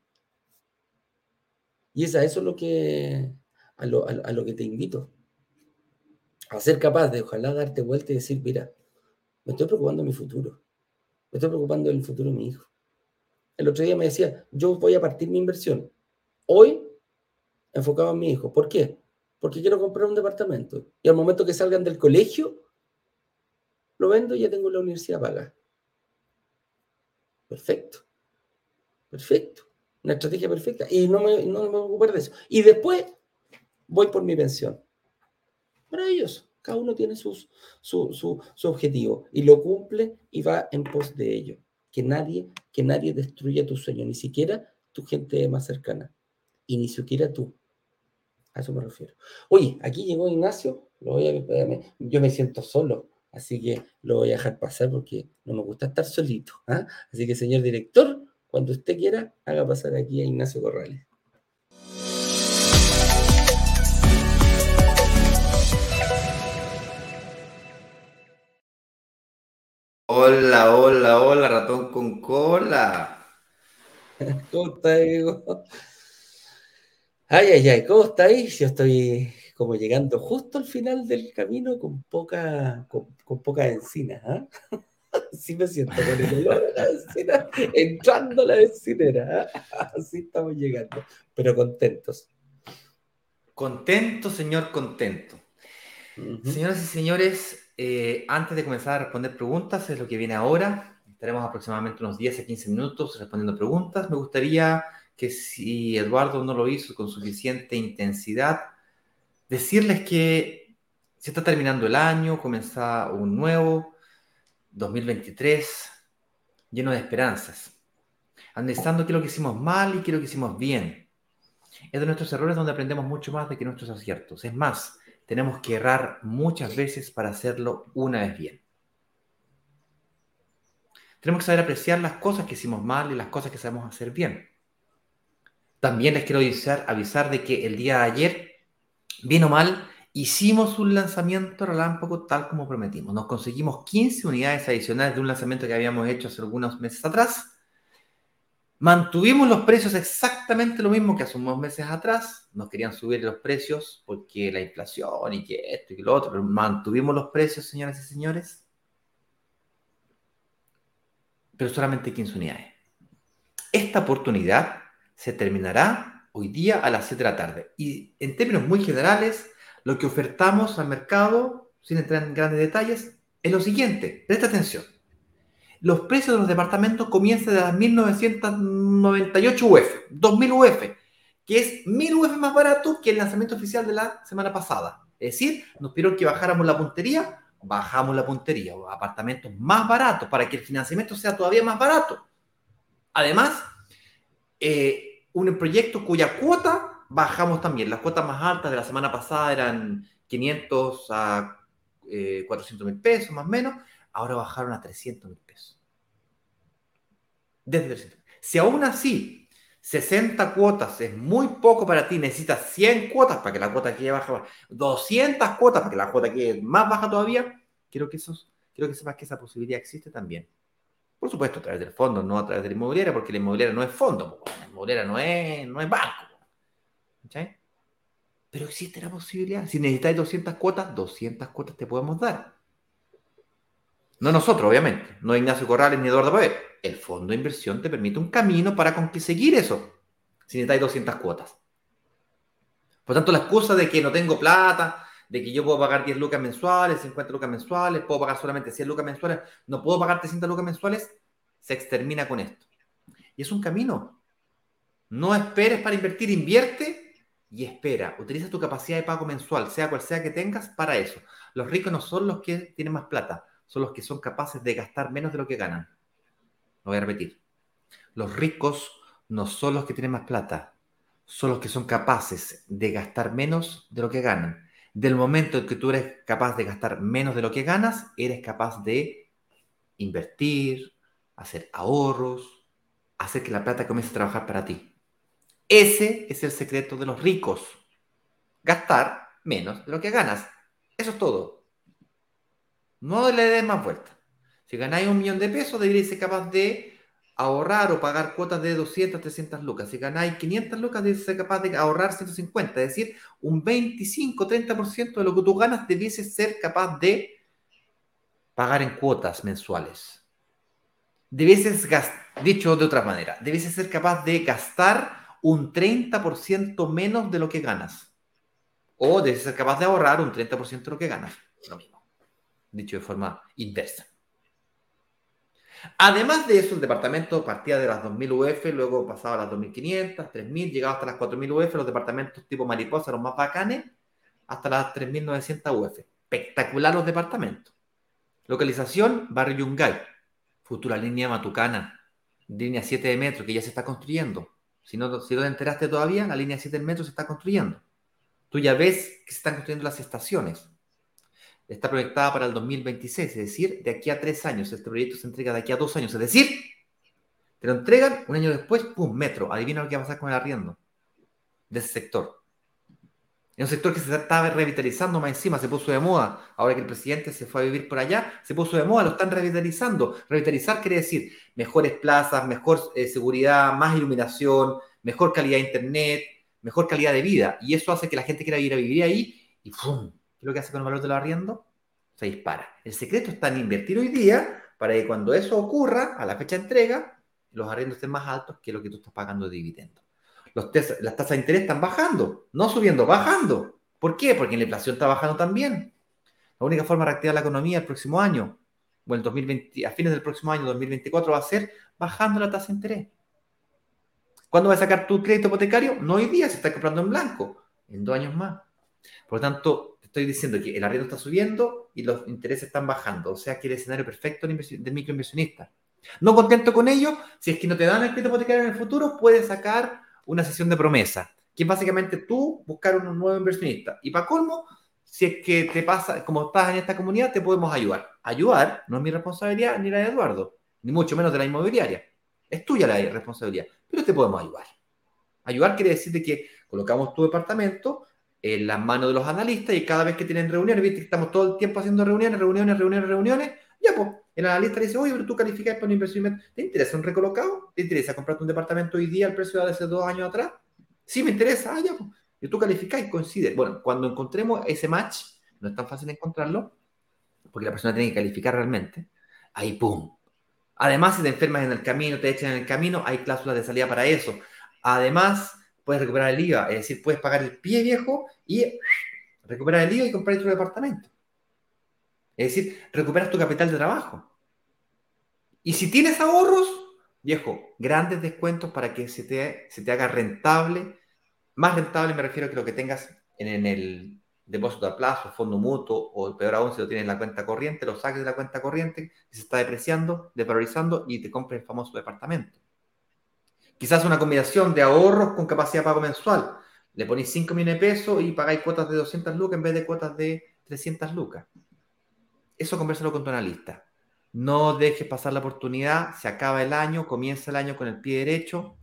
Y es a eso lo que, a lo, a lo que te invito. A ser capaz de ojalá darte vuelta y decir, mira, me estoy preocupando de mi futuro. Me estoy preocupando del futuro de mi hijo. El otro día me decía, yo voy a partir mi inversión. Hoy, enfocado en mi hijo. ¿Por qué? Porque quiero comprar un departamento. Y al momento que salgan del colegio, lo vendo y ya tengo la universidad paga. Perfecto. Perfecto. Una estrategia perfecta. Y no me, no me voy a ocupar de eso. Y después voy por mi pensión. Maravilloso. Cada uno tiene sus, su, su, objetivo y lo cumple y va en pos de ello. Que nadie, que nadie destruya tu sueño, ni siquiera tu gente más cercana. Y ni siquiera tú. A eso me refiero. Oye, aquí llegó Ignacio. Lo voy a, yo me siento solo, así que lo voy a dejar pasar porque no me gusta estar solito. ¿ah? Así que, señor director, cuando usted quiera, haga pasar aquí a Ignacio Corrales. Hola, hola, hola, ratón con cola. ¿Cómo estáis, Ay, ay, ay, ¿cómo estáis? Yo estoy como llegando justo al final del camino con poca, con, poca encina, ¿ah? Así me siento, con el olor a la encina, entrando a la encinera. ¿ah? Así estamos llegando, pero contentos. Contento, señor, contento. Señoras y señores, eh, antes de comenzar a responder preguntas, es lo que viene ahora. Estaremos aproximadamente unos 10 a 15 minutos respondiendo preguntas. Me gustaría que si Eduardo no lo hizo con suficiente intensidad, decirles que se está terminando el año, comienza un nuevo 2023 lleno de esperanzas, analizando qué es lo que hicimos mal y qué es lo que hicimos bien. Es de nuestros errores donde aprendemos mucho más de que nuestros aciertos. Es más, tenemos que errar muchas veces para hacerlo una vez bien. Tenemos que saber apreciar las cosas que hicimos mal y las cosas que sabemos hacer bien. También les quiero avisar, de que el día de ayer, bien o mal, hicimos un lanzamiento relámpago tal como prometimos. Nos conseguimos 15 unidades adicionales de un lanzamiento que habíamos hecho hace algunos meses atrás Mantuvimos los precios exactamente lo mismo que hace unos meses atrás. Nos querían subir los precios porque la inflación y que esto y que lo otro, pero mantuvimos los precios, señoras y señores. Pero solamente 15 unidades. Esta oportunidad se terminará hoy día a las 7 de la tarde. Y en términos muy generales, lo que ofertamos al mercado, sin entrar en grandes detalles, es lo siguiente. Presta atención. Los precios de los departamentos comienzan de las 1998 UF, 2000 UF, que es 1000 UF más barato que el lanzamiento oficial de la semana pasada. Es decir, nos pidieron que bajáramos la puntería, bajamos la puntería, apartamentos más baratos para que el financiamiento sea todavía más barato. Además, eh, un proyecto cuya cuota bajamos también. Las cuotas más altas de la semana pasada eran 500 a 400 eh, mil pesos, más o menos. Ahora bajaron a 300 mil pesos. Desde 300. Si aún así 60 cuotas es muy poco para ti, necesitas 100 cuotas para que la cuota quede baja, 200 cuotas para que la cuota quede más baja todavía, quiero que, esos, quiero que sepas que esa posibilidad existe también. Por supuesto, a través del fondo, no a través de la inmobiliaria, porque la inmobiliaria no es fondo, la inmobiliaria no es, no es banco. Pero existe la posibilidad. Si necesitáis 200 cuotas, 200 cuotas te podemos dar. No nosotros, obviamente. No Ignacio Corrales ni Eduardo Pavé. El fondo de inversión te permite un camino para conseguir eso. Si necesitáis 200 cuotas. Por tanto, la excusa de que no tengo plata, de que yo puedo pagar 10 lucas mensuales, 50 lucas mensuales, puedo pagar solamente 100 lucas mensuales, no puedo pagar 300 lucas mensuales, se extermina con esto. Y es un camino. No esperes para invertir, invierte y espera. Utiliza tu capacidad de pago mensual, sea cual sea que tengas, para eso. Los ricos no son los que tienen más plata, son los que son capaces de gastar menos de lo que ganan. Lo voy a repetir. Los ricos no son los que tienen más plata, son los que son capaces de gastar menos de lo que ganan del momento en que tú eres capaz de gastar menos de lo que ganas, eres capaz de invertir, hacer ahorros, hacer que la plata comience a trabajar para ti. Ese es el secreto de los ricos. Gastar menos de lo que ganas. Eso es todo. No le des más vuelta. Si ganáis un millón de pesos, deberíais ser capaz de ahorrar o pagar cuotas de 200, 300 lucas. Si ganáis 500 lucas, debes ser capaz de ahorrar 150. Es decir, un 25, 30% de lo que tú ganas debiese ser capaz de pagar en cuotas mensuales. Debieses, dicho de otra manera, debieses ser capaz de gastar un 30% menos de lo que ganas. O debes ser capaz de ahorrar un 30% de lo que ganas. Lo mismo. Dicho de forma inversa. Además de eso, el departamento partía de las 2.000 UF, luego pasaba a las 2.500, 3.000, llegaba hasta las 4.000 UF, los departamentos tipo mariposa, los más bacanes, hasta las 3.900 UF. Espectacular los departamentos. Localización, barrio Yungay. Futura línea Matucana, línea 7 de metro, que ya se está construyendo. Si no, si no te enteraste todavía, la línea 7 de metro se está construyendo. Tú ya ves que se están construyendo las estaciones está proyectada para el 2026, es decir, de aquí a tres años. Este proyecto se entrega de aquí a dos años, es decir, te lo entregan un año después, ¡pum! Metro. Adivina lo que va a pasar con el arriendo de ese sector. Es un sector que se estaba revitalizando más encima, se puso de moda. Ahora que el presidente se fue a vivir por allá, se puso de moda, lo están revitalizando. Revitalizar quiere decir mejores plazas, mejor eh, seguridad, más iluminación, mejor calidad de internet, mejor calidad de vida. Y eso hace que la gente quiera ir a vivir ahí y ¡pum! ¿Qué es lo que hace con el valor de los arriendo? Se dispara. El secreto está en invertir hoy día para que cuando eso ocurra, a la fecha de entrega, los arriendos estén más altos que lo que tú estás pagando de dividendo. las tasas de interés están bajando, no subiendo, bajando. ¿Por qué? Porque la inflación está bajando también. La única forma de reactivar la economía el próximo año, o el 2020, a fines del próximo año, 2024, va a ser bajando la tasa de interés. ¿Cuándo vas a sacar tu crédito hipotecario? No hoy día, se está comprando en blanco, en dos años más. Por lo tanto, estoy diciendo que el arriendo está subiendo y los intereses están bajando. O sea, que el escenario perfecto del microinversionista. No contento con ello, si es que no te dan el crédito hipotecario en el futuro, puedes sacar una sesión de promesa, que es básicamente tú buscar un nuevo inversionista. Y para colmo, si es que te pasa, como estás en esta comunidad, te podemos ayudar. Ayudar no es mi responsabilidad ni la de Eduardo, ni mucho menos de la inmobiliaria. Es tuya la responsabilidad, pero te podemos ayudar. Ayudar quiere decir que colocamos tu departamento en las manos de los analistas y cada vez que tienen reuniones, viste que estamos todo el tiempo haciendo reuniones, reuniones, reuniones, reuniones, ya pues, el analista le dice, oye, pero tú calificas para un inversión, ¿te interesa un recolocado? ¿Te interesa comprarte un departamento hoy día al precio de hace dos años atrás? Sí, me interesa, ah, ya pues. Y tú calificas y coincide. Bueno, cuando encontremos ese match, no es tan fácil encontrarlo, porque la persona tiene que calificar realmente, ahí pum. Además, si te enfermas en el camino, te echan en el camino, hay cláusulas de salida para eso. Además, puedes recuperar el IVA, es decir, puedes pagar el pie viejo y recuperar el IVA y comprar otro departamento. Es decir, recuperas tu capital de trabajo. Y si tienes ahorros, viejo, grandes descuentos para que se te, se te haga rentable. Más rentable me refiero a que lo que tengas en, el depósito a plazo, fondo mutuo, o peor aún, si lo tienes en la cuenta corriente, lo saques de la cuenta corriente, se está depreciando, desvalorizando, y te compres el famoso departamento. Quizás una combinación de ahorros con capacidad de pago mensual. Le ponéis 5 millones de pesos y pagáis cuotas de 200 lucas en vez de cuotas de 300 lucas. Eso conversalo con tu analista. No dejes pasar la oportunidad, se acaba el año, comienza el año con el pie derecho.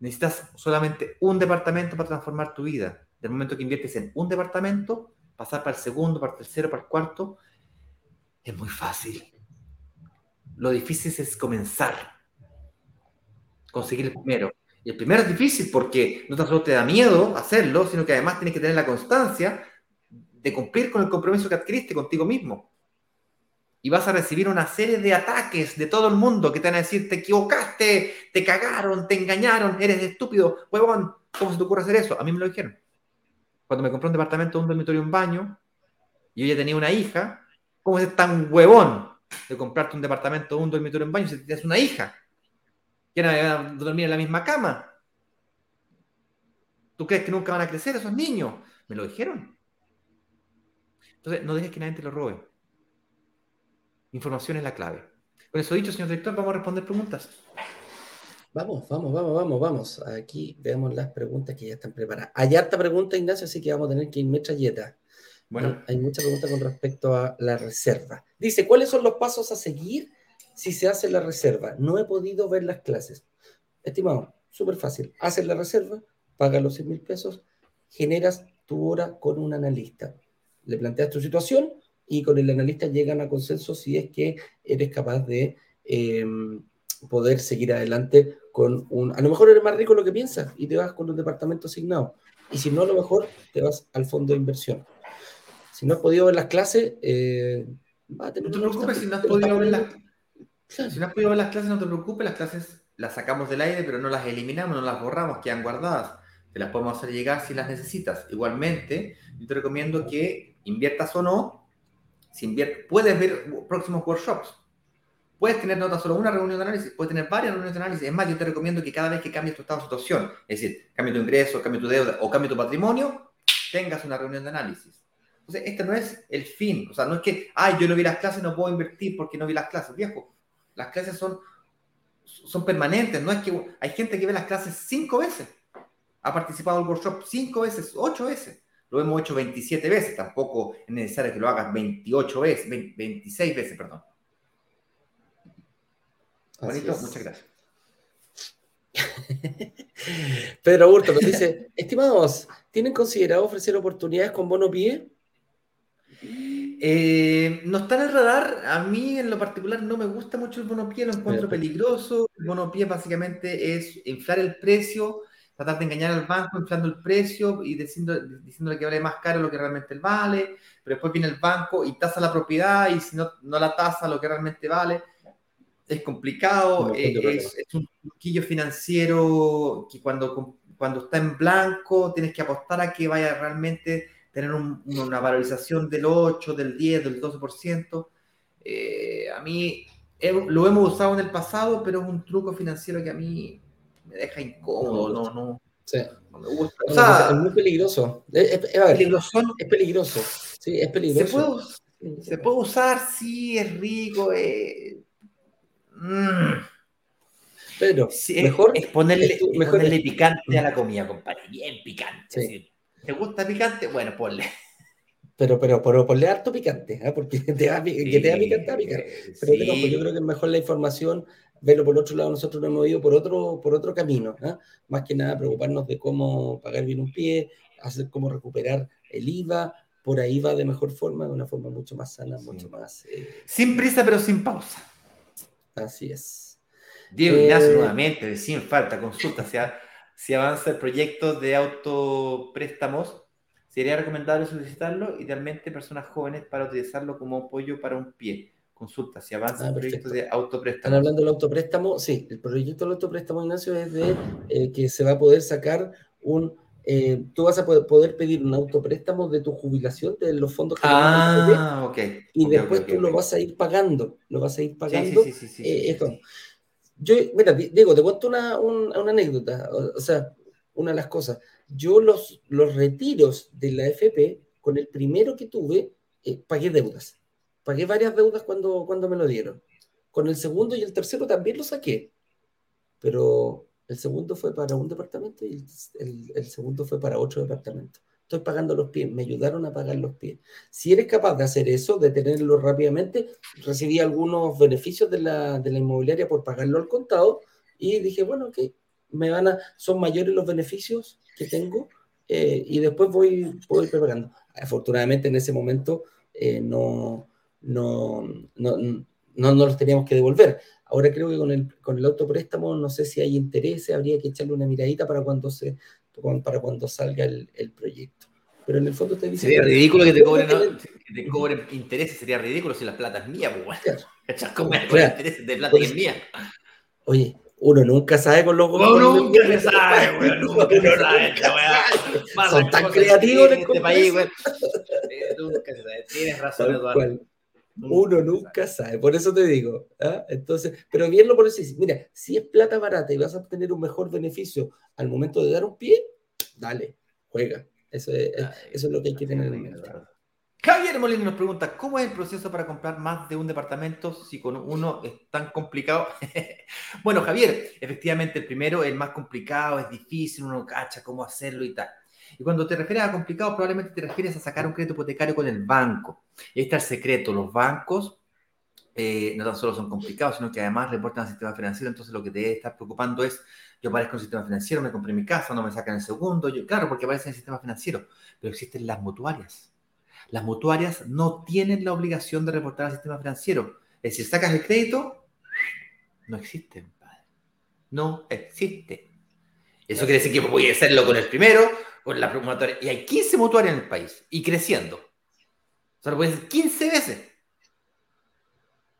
Necesitas solamente un departamento para transformar tu vida. Del momento que inviertes en un departamento, pasar para el segundo, para el tercero, para el cuarto, es muy fácil. Lo difícil es comenzar conseguir el primero. Y el primero es difícil porque no tan solo te da miedo hacerlo, sino que además tienes que tener la constancia de cumplir con el compromiso que adquiriste contigo mismo. Y vas a recibir una serie de ataques de todo el mundo que te van a decir, te equivocaste, te cagaron, te engañaron, eres estúpido, huevón, ¿cómo se te ocurre hacer eso? A mí me lo dijeron. Cuando me compré un departamento, un dormitorio, un baño, y yo ya tenía una hija, ¿cómo es tan huevón de comprarte un departamento, un dormitorio, un baño si tienes una hija? A dormir en la misma cama. ¿Tú crees que nunca van a crecer esos niños? Me lo dijeron. Entonces, no dejes que nadie te lo robe. Información es la clave. Con eso dicho, señor director, vamos a responder preguntas. Vamos, vamos, vamos, vamos, vamos. Aquí veamos las preguntas que ya están preparadas. Hay harta pregunta, Ignacio, así que vamos a tener que ir metralleta. Bueno, hay, hay mucha pregunta con respecto a la reserva. Dice, ¿cuáles son los pasos a seguir si se hace la reserva. No he podido ver las clases. Estimado, súper fácil. Haces la reserva, pagas los 100 mil pesos, generas tu hora con un analista. Le planteas tu situación y con el analista llegan a consenso si es que eres capaz de em, poder seguir adelante con un... A lo mejor eres más rico de lo que piensas y te vas con un departamento asignado. Y si no, a lo mejor te vas al fondo de inversión. Si no has podido ver las clases, eh, va a tener... No te preocupes si no has podido ver las si no has podido ver las clases, no te preocupes, las clases las sacamos del aire, pero no las eliminamos, no las borramos, quedan guardadas. Te las podemos hacer llegar si las necesitas. Igualmente, yo te recomiendo que inviertas o no, si puedes ver próximos workshops. Puedes tener no tan solo una reunión de análisis, puedes tener varias reuniones de análisis. Es más, yo te recomiendo que cada vez que cambies tu estado de situación, es decir, cambie tu ingreso, cambie tu deuda o cambie tu patrimonio, tengas una reunión de análisis. Entonces, este no es el fin. O sea, no es que, ay, yo no vi las clases, no puedo invertir porque no vi las clases. Viejo, las clases son, son permanentes, no es que hay gente que ve las clases cinco veces, ha participado en el workshop cinco veces, ocho veces, lo hemos hecho 27 veces, tampoco es necesario que lo hagas 28 veces, 26 veces, perdón. Bonito, muchas gracias. Pedro Hurto nos dice, estimados, ¿tienen considerado ofrecer oportunidades con bono pie? Eh, no está en el radar. A mí, en lo particular, no me gusta mucho el bonopié, lo encuentro peligroso. El bonopié básicamente es inflar el precio, tratar de engañar al banco inflando el precio y diciendo, diciéndole que vale más caro lo que realmente vale. Pero después viene el banco y tasa la propiedad y si no, no la tasa lo que realmente vale. Es complicado, eh, es, es, un truquillo financiero que cuando, cuando está en blanco tienes que apostar a que vaya realmente tener una valorización del 8, del 10, del 12%. Eh, a mí lo hemos usado en el pasado, pero es un truco financiero que a mí me deja incómodo, no, no, sí. no me gusta. O sea, es muy peligroso. Es, peligroso. es peligroso. Sí, es peligroso. Se puede, usar, sí, es rico. Eh, mm. Pero mejor es ponerle, mejor picante a la comida, compadre. Bien picante. Sí. ¿Te gusta picante? Bueno, ponle. Pero, pero, pero ponle harto picante, ¿eh? porque te da, que te da picante, picante. Pero pues yo creo que es mejor la información, verlo por otro lado, nosotros nos hemos ido por otro, por otro camino, ¿eh? más que nada preocuparnos de cómo pagar bien un pie, hacer cómo recuperar el IVA, por ahí va de mejor forma, de una forma mucho más sana, mucho más... Eh, sin prisa, pero sin pausa. Así es. Diego Ignacio, eh, nuevamente, sin falta, consulta, sea si avanza el proyecto de autopréstamos, sería recomendable solicitarlo, idealmente personas jóvenes para utilizarlo como apoyo para un pie. Consulta, si avanza ah, el proyecto de autopréstamo. ¿Están hablando del autopréstamo? Sí, el proyecto del autopréstamo, Ignacio, es de eh, que se va a poder sacar un eh, tú vas a poder pedir un autopréstamo de tu jubilación de los fondos que Ah, ok. Y después tú lo vas a ir pagando, lo vas a ir pagando. Sí, sí, sí, eh, Yo, mira, Diego, te cuento una, una, anécdota, o, sea, una de las cosas. Yo los, los retiros de la FP, con el primero que tuve, eh, pagué deudas. Pagué varias deudas cuando, cuando me lo dieron. Con el segundo y el tercero también lo saqué. Pero el segundo fue para un departamento y el, segundo fue para otro departamento. Estoy pagando los pies, me ayudaron a pagar los pies. Si eres capaz de hacer eso, de tenerlo rápidamente, recibí algunos beneficios de la, inmobiliaria por pagarlo al contado y dije, bueno, ok, me van a, son mayores los beneficios que tengo eh, y después voy, voy preparando. Afortunadamente en ese momento eh, no, no, no, no, no los teníamos que devolver. Ahora creo que con el, con el autopréstamo no sé si hay interés, habría que echarle una miradita para cuando, se, para cuando salga el, el proyecto. Pero en el fondo te dice... Sería ridículo que te cobren, que te cobren intereses, sería ridículo si la plata es mía, pues comer intereses de plata que es mía. Oye, uno nunca sabe con los Uno nunca se sabe, weón. Nunca se sabe. Son tan creativos en este país, weón. Nunca se sabe. Tienes razón, Eduardo. Uno nunca sabe, por eso te digo. ¿ah? Entonces, pero bien lo por eso, mira, si es plata barata y vas a obtener un mejor beneficio al momento de dar un pie, dale, juega. Eso es, eso es lo que hay que tener en mente. Javier Molina nos pregunta, ¿cómo es el proceso para comprar más de un departamento si con uno es tan complicado? bueno, Javier, efectivamente el primero es más complicado, es difícil, uno cacha cómo hacerlo y tal. Y cuando te refieres a complicado, probablemente te refieres a sacar un crédito hipotecario con el banco. Ahí está el secreto. Los bancos eh, no tan solo son complicados, sino que además reportan al sistema financiero. Entonces lo que te debe estar preocupando es, yo aparezco en el sistema financiero, me compré mi casa, no me sacan el segundo. Yo, claro, porque aparece en el sistema financiero. Pero existen las mutuarias. Las mutuarias no tienen la obligación de reportar al sistema financiero. Es decir, sacas el crédito, no existe, padre. No existe. Eso quiere decir que voy a hacerlo con el primero, la promotoria. Y hay 15 mutuarias en el país y creciendo. O sea, lo puedes decir 15 veces.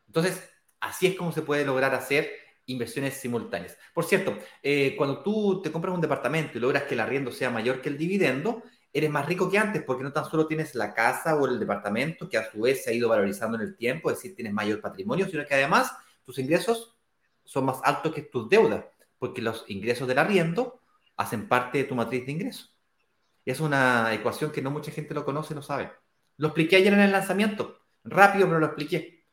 Entonces, así es como se puede lograr hacer inversiones simultáneas. Por cierto, eh, cuando tú te compras un departamento y logras que el arriendo sea mayor que el dividendo, eres más rico que antes porque no tan solo tienes la casa o el departamento que a su vez se ha ido valorizando en el tiempo, es decir, tienes mayor patrimonio, sino que además tus ingresos son más altos que tus deudas, porque los ingresos del arriendo hacen parte de tu matriz de ingresos. Es una ecuación que no mucha gente lo conoce no sabe. Lo expliqué ayer en el lanzamiento. Rápido, pero lo expliqué.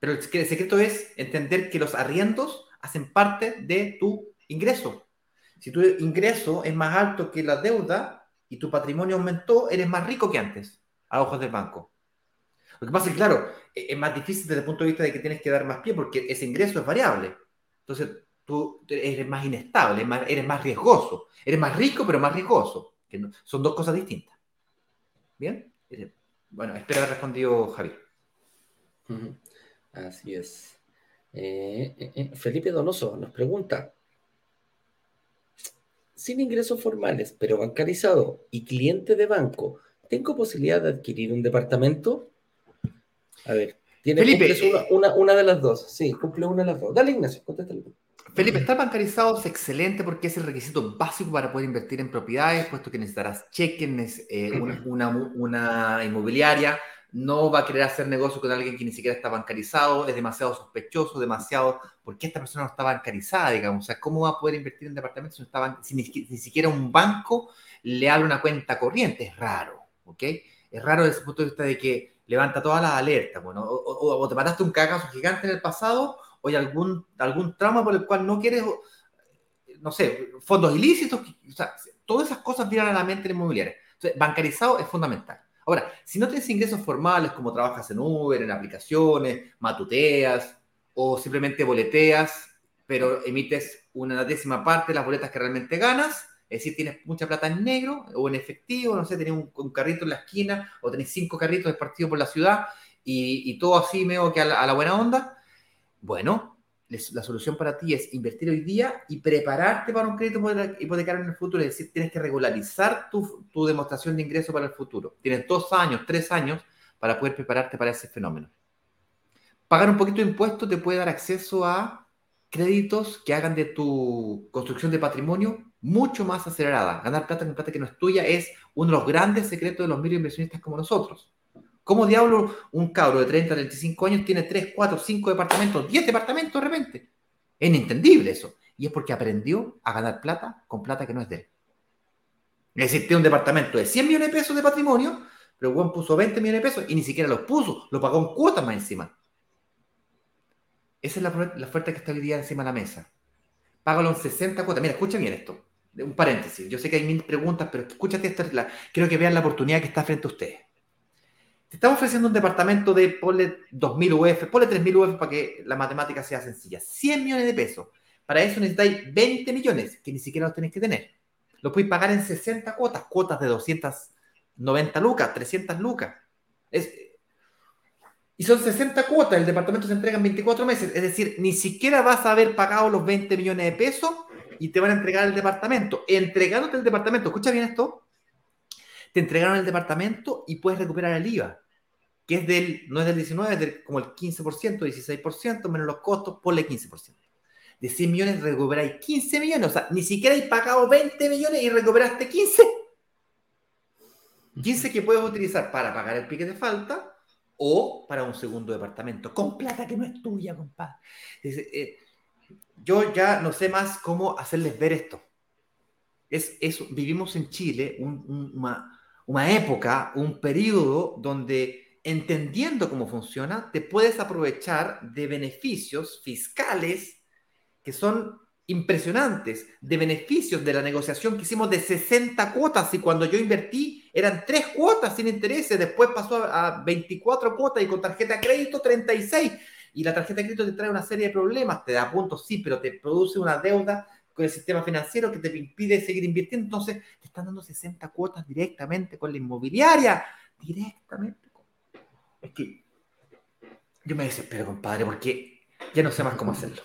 Pero el secreto es entender que los arriendos hacen parte de tu ingreso. Si tu ingreso es más alto que la deuda y tu patrimonio aumentó, eres más rico que antes, a ojos del banco. Lo que pasa es que, claro, e-, es más difícil desde el punto de vista de que tienes que dar más pie porque ese ingreso es variable. Entonces, tú eres más inestable, eres más riesgoso. Eres más rico, pero más riesgoso son dos cosas distintas. ¿Bien? Eh, bueno, espero haber respondido Javier. Así es. Eh, eh, Felipe Donoso nos pregunta, sin ingresos formales, pero bancarizado y cliente de banco, ¿tengo posibilidad de adquirir un departamento? A ver, tiene Felipe, una, una, de las dos. Sí, cumple una de las dos. Dale, Ignacio, contéstale. Felipe, estar bancarizado es excelente porque es el requisito básico para poder invertir en propiedades, puesto que necesitarás cheques, eh, una, inmobiliaria, no va a querer hacer negocio con alguien que ni siquiera está bancarizado, es demasiado sospechoso, demasiado, ¿por qué esta persona no está bancarizada, digamos? O sea, ¿cómo va a poder invertir en departamentos si, no si ni, siquiera un banco le abre una cuenta corriente? Es raro, ¿ok? Es raro desde el punto de vista de que levanta todas las alertas, bueno, o, te mataste un cagazo gigante en el pasado, o hay algún, algún trauma por el cual no quieres, no sé, fondos ilícitos, o sea, todas esas cosas vienen a la mente en inmobiliaria. Entonces, bancarizado es fundamental. Ahora, si no tienes ingresos formales como trabajas en Uber, en aplicaciones, matuteas o simplemente boleteas, pero emites una décima parte de las boletas que realmente ganas, es decir, tienes mucha plata en negro o en efectivo, no sé, tenés un, carrito en la esquina o tenés cinco carritos partido por la ciudad y, todo así medio que a la buena onda, bueno, la solución para ti es invertir hoy día y prepararte para un crédito hipotecario en el futuro. Es decir, tienes que regularizar tu, demostración de ingreso para el futuro. Tienes dos años, tres años para poder prepararte para ese fenómeno. Pagar un poquito de impuesto te puede dar acceso a créditos que hagan de tu construcción de patrimonio mucho más acelerada. Ganar plata con plata que no es tuya es uno de los grandes secretos de los inversionistas como nosotros. ¿Cómo diablo un cabro de 30, 35 años tiene 3, 4, 5 departamentos, 10 departamentos de repente? Es inentendible eso. Y es porque aprendió a ganar plata con plata que no es de él. Tiene un departamento de 100 millones de pesos de patrimonio, pero Juan puso 20 millones de pesos y ni siquiera los puso, lo pagó en cuotas más encima. Esa es la, la oferta que está hoy día encima de la mesa. Págalo en 60 cuotas. Mira, escucha bien esto. Un paréntesis. Yo sé que hay mil preguntas, pero escúchate esta. La, quiero que vean la oportunidad que está frente a ustedes. Te estamos ofreciendo un departamento de, ponle 2.000 UF, ponle 3.000 UF para que la matemática sea sencilla. 100 millones de pesos. Para eso necesitáis 20 millones, que ni siquiera los tenéis que tener. Lo podéis pagar en 60 cuotas, cuotas de 290 lucas, 300 lucas. y son 60 cuotas, el departamento se entrega en 24 meses. Es decir, ni siquiera vas a haber pagado los 20 millones de pesos y te van a entregar el departamento. Entregándote el departamento, escucha bien esto, te entregaron el departamento y puedes recuperar el IVA, que es del, no es del 19, es del, como el 15%, 16%, menos los costos, ponle 15%. De 100 millones recuperáis 15 millones, o sea, ni siquiera hay pagado 20 millones y recuperaste 15. 15 que puedes utilizar para pagar el pique de falta o para un segundo departamento, con plata que no es tuya, compadre. Eh, yo ya no sé más cómo hacerles ver esto. Es, eso vivimos en Chile una, una época, un periodo donde entendiendo cómo funciona, te puedes aprovechar de beneficios fiscales que son impresionantes, de beneficios de la negociación que hicimos de 60 cuotas y cuando yo invertí eran 3 cuotas sin intereses, después pasó a 24 cuotas y con tarjeta de crédito 36 y la tarjeta de crédito te trae una serie de problemas, te da puntos, sí, pero te produce una deuda con el sistema financiero que te impide seguir invirtiendo. Entonces, te están dando 60 cuotas directamente con la inmobiliaria, directamente. Es que yo me desespero, compadre, porque ya no sé más cómo hacerlo.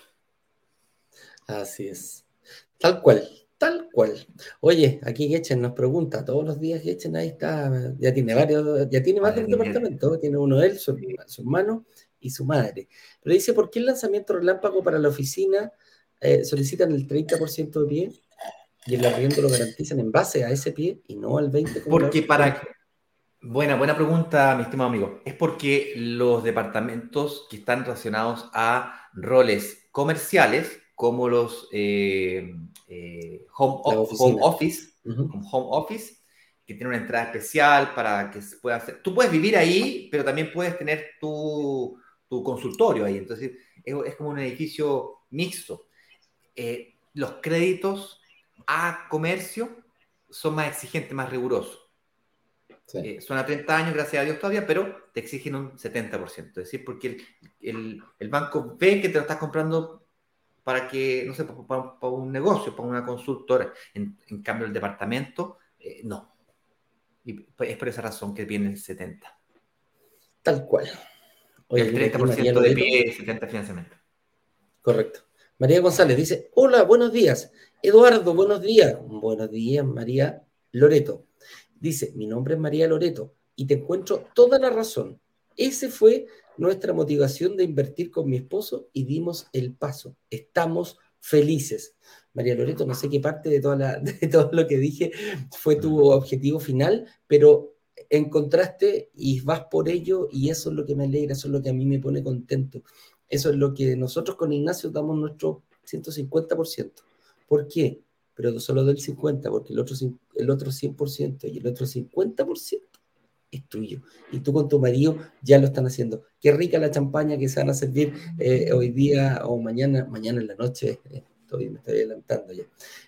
Así es. Tal cual, tal cual. Oye, aquí Gechen nos pregunta, todos los días Gechen ahí está, ya tiene varios, ya tiene más de un departamento, tiene uno él, su, su hermano, y su madre. Pero dice, ¿por qué el lanzamiento relámpago para la oficina eh, solicitan el 30% de pie y el arriendo lo garantizan en base a ese pie y no al 20%? Porque para... Buena, buena pregunta, mi estimado amigo. Es porque los departamentos que están relacionados a roles comerciales, como los eh, eh, home, home, office, home office, que tiene una entrada especial para que se pueda hacer. Tú puedes vivir ahí, pero también puedes tener tu, tu consultorio ahí. Entonces, es, como un edificio mixto. Eh, los créditos a comercio son más exigentes, más rigurosos. Eh, son a 30 años, gracias a Dios todavía, pero te exigen un 70%. Es decir, porque el, el, banco ve que te lo estás comprando para que, no sé, para, un negocio, para una consultora. En, cambio, el departamento, eh, no. Y es por esa razón que viene el 70%. Tal cual el 30% de pie, 70 financiamiento. Correcto. María González dice, hola, buenos días. Eduardo, buenos días. Buenos días, María Loreto. Dice, mi nombre es María Loreto y te encuentro toda la razón. Ese fue nuestra motivación de invertir con mi esposo y dimos el paso. Estamos felices. María Loreto, no sé qué parte de, toda la, de todo lo que dije fue tu objetivo final, pero encontraste y vas por ello y eso es lo que me alegra, eso es lo que a mí me pone contento. Eso es lo que nosotros con Ignacio damos nuestro 150%. ¿Por qué? Pero solo del 50%, porque el otro, el otro 100% y el otro 50% es tuyo. Y tú con tu marido ya lo están haciendo. Qué rica la champaña que se van a servir eh, hoy día o mañana, mañana en la noche. Eh, me estoy adelantando ya,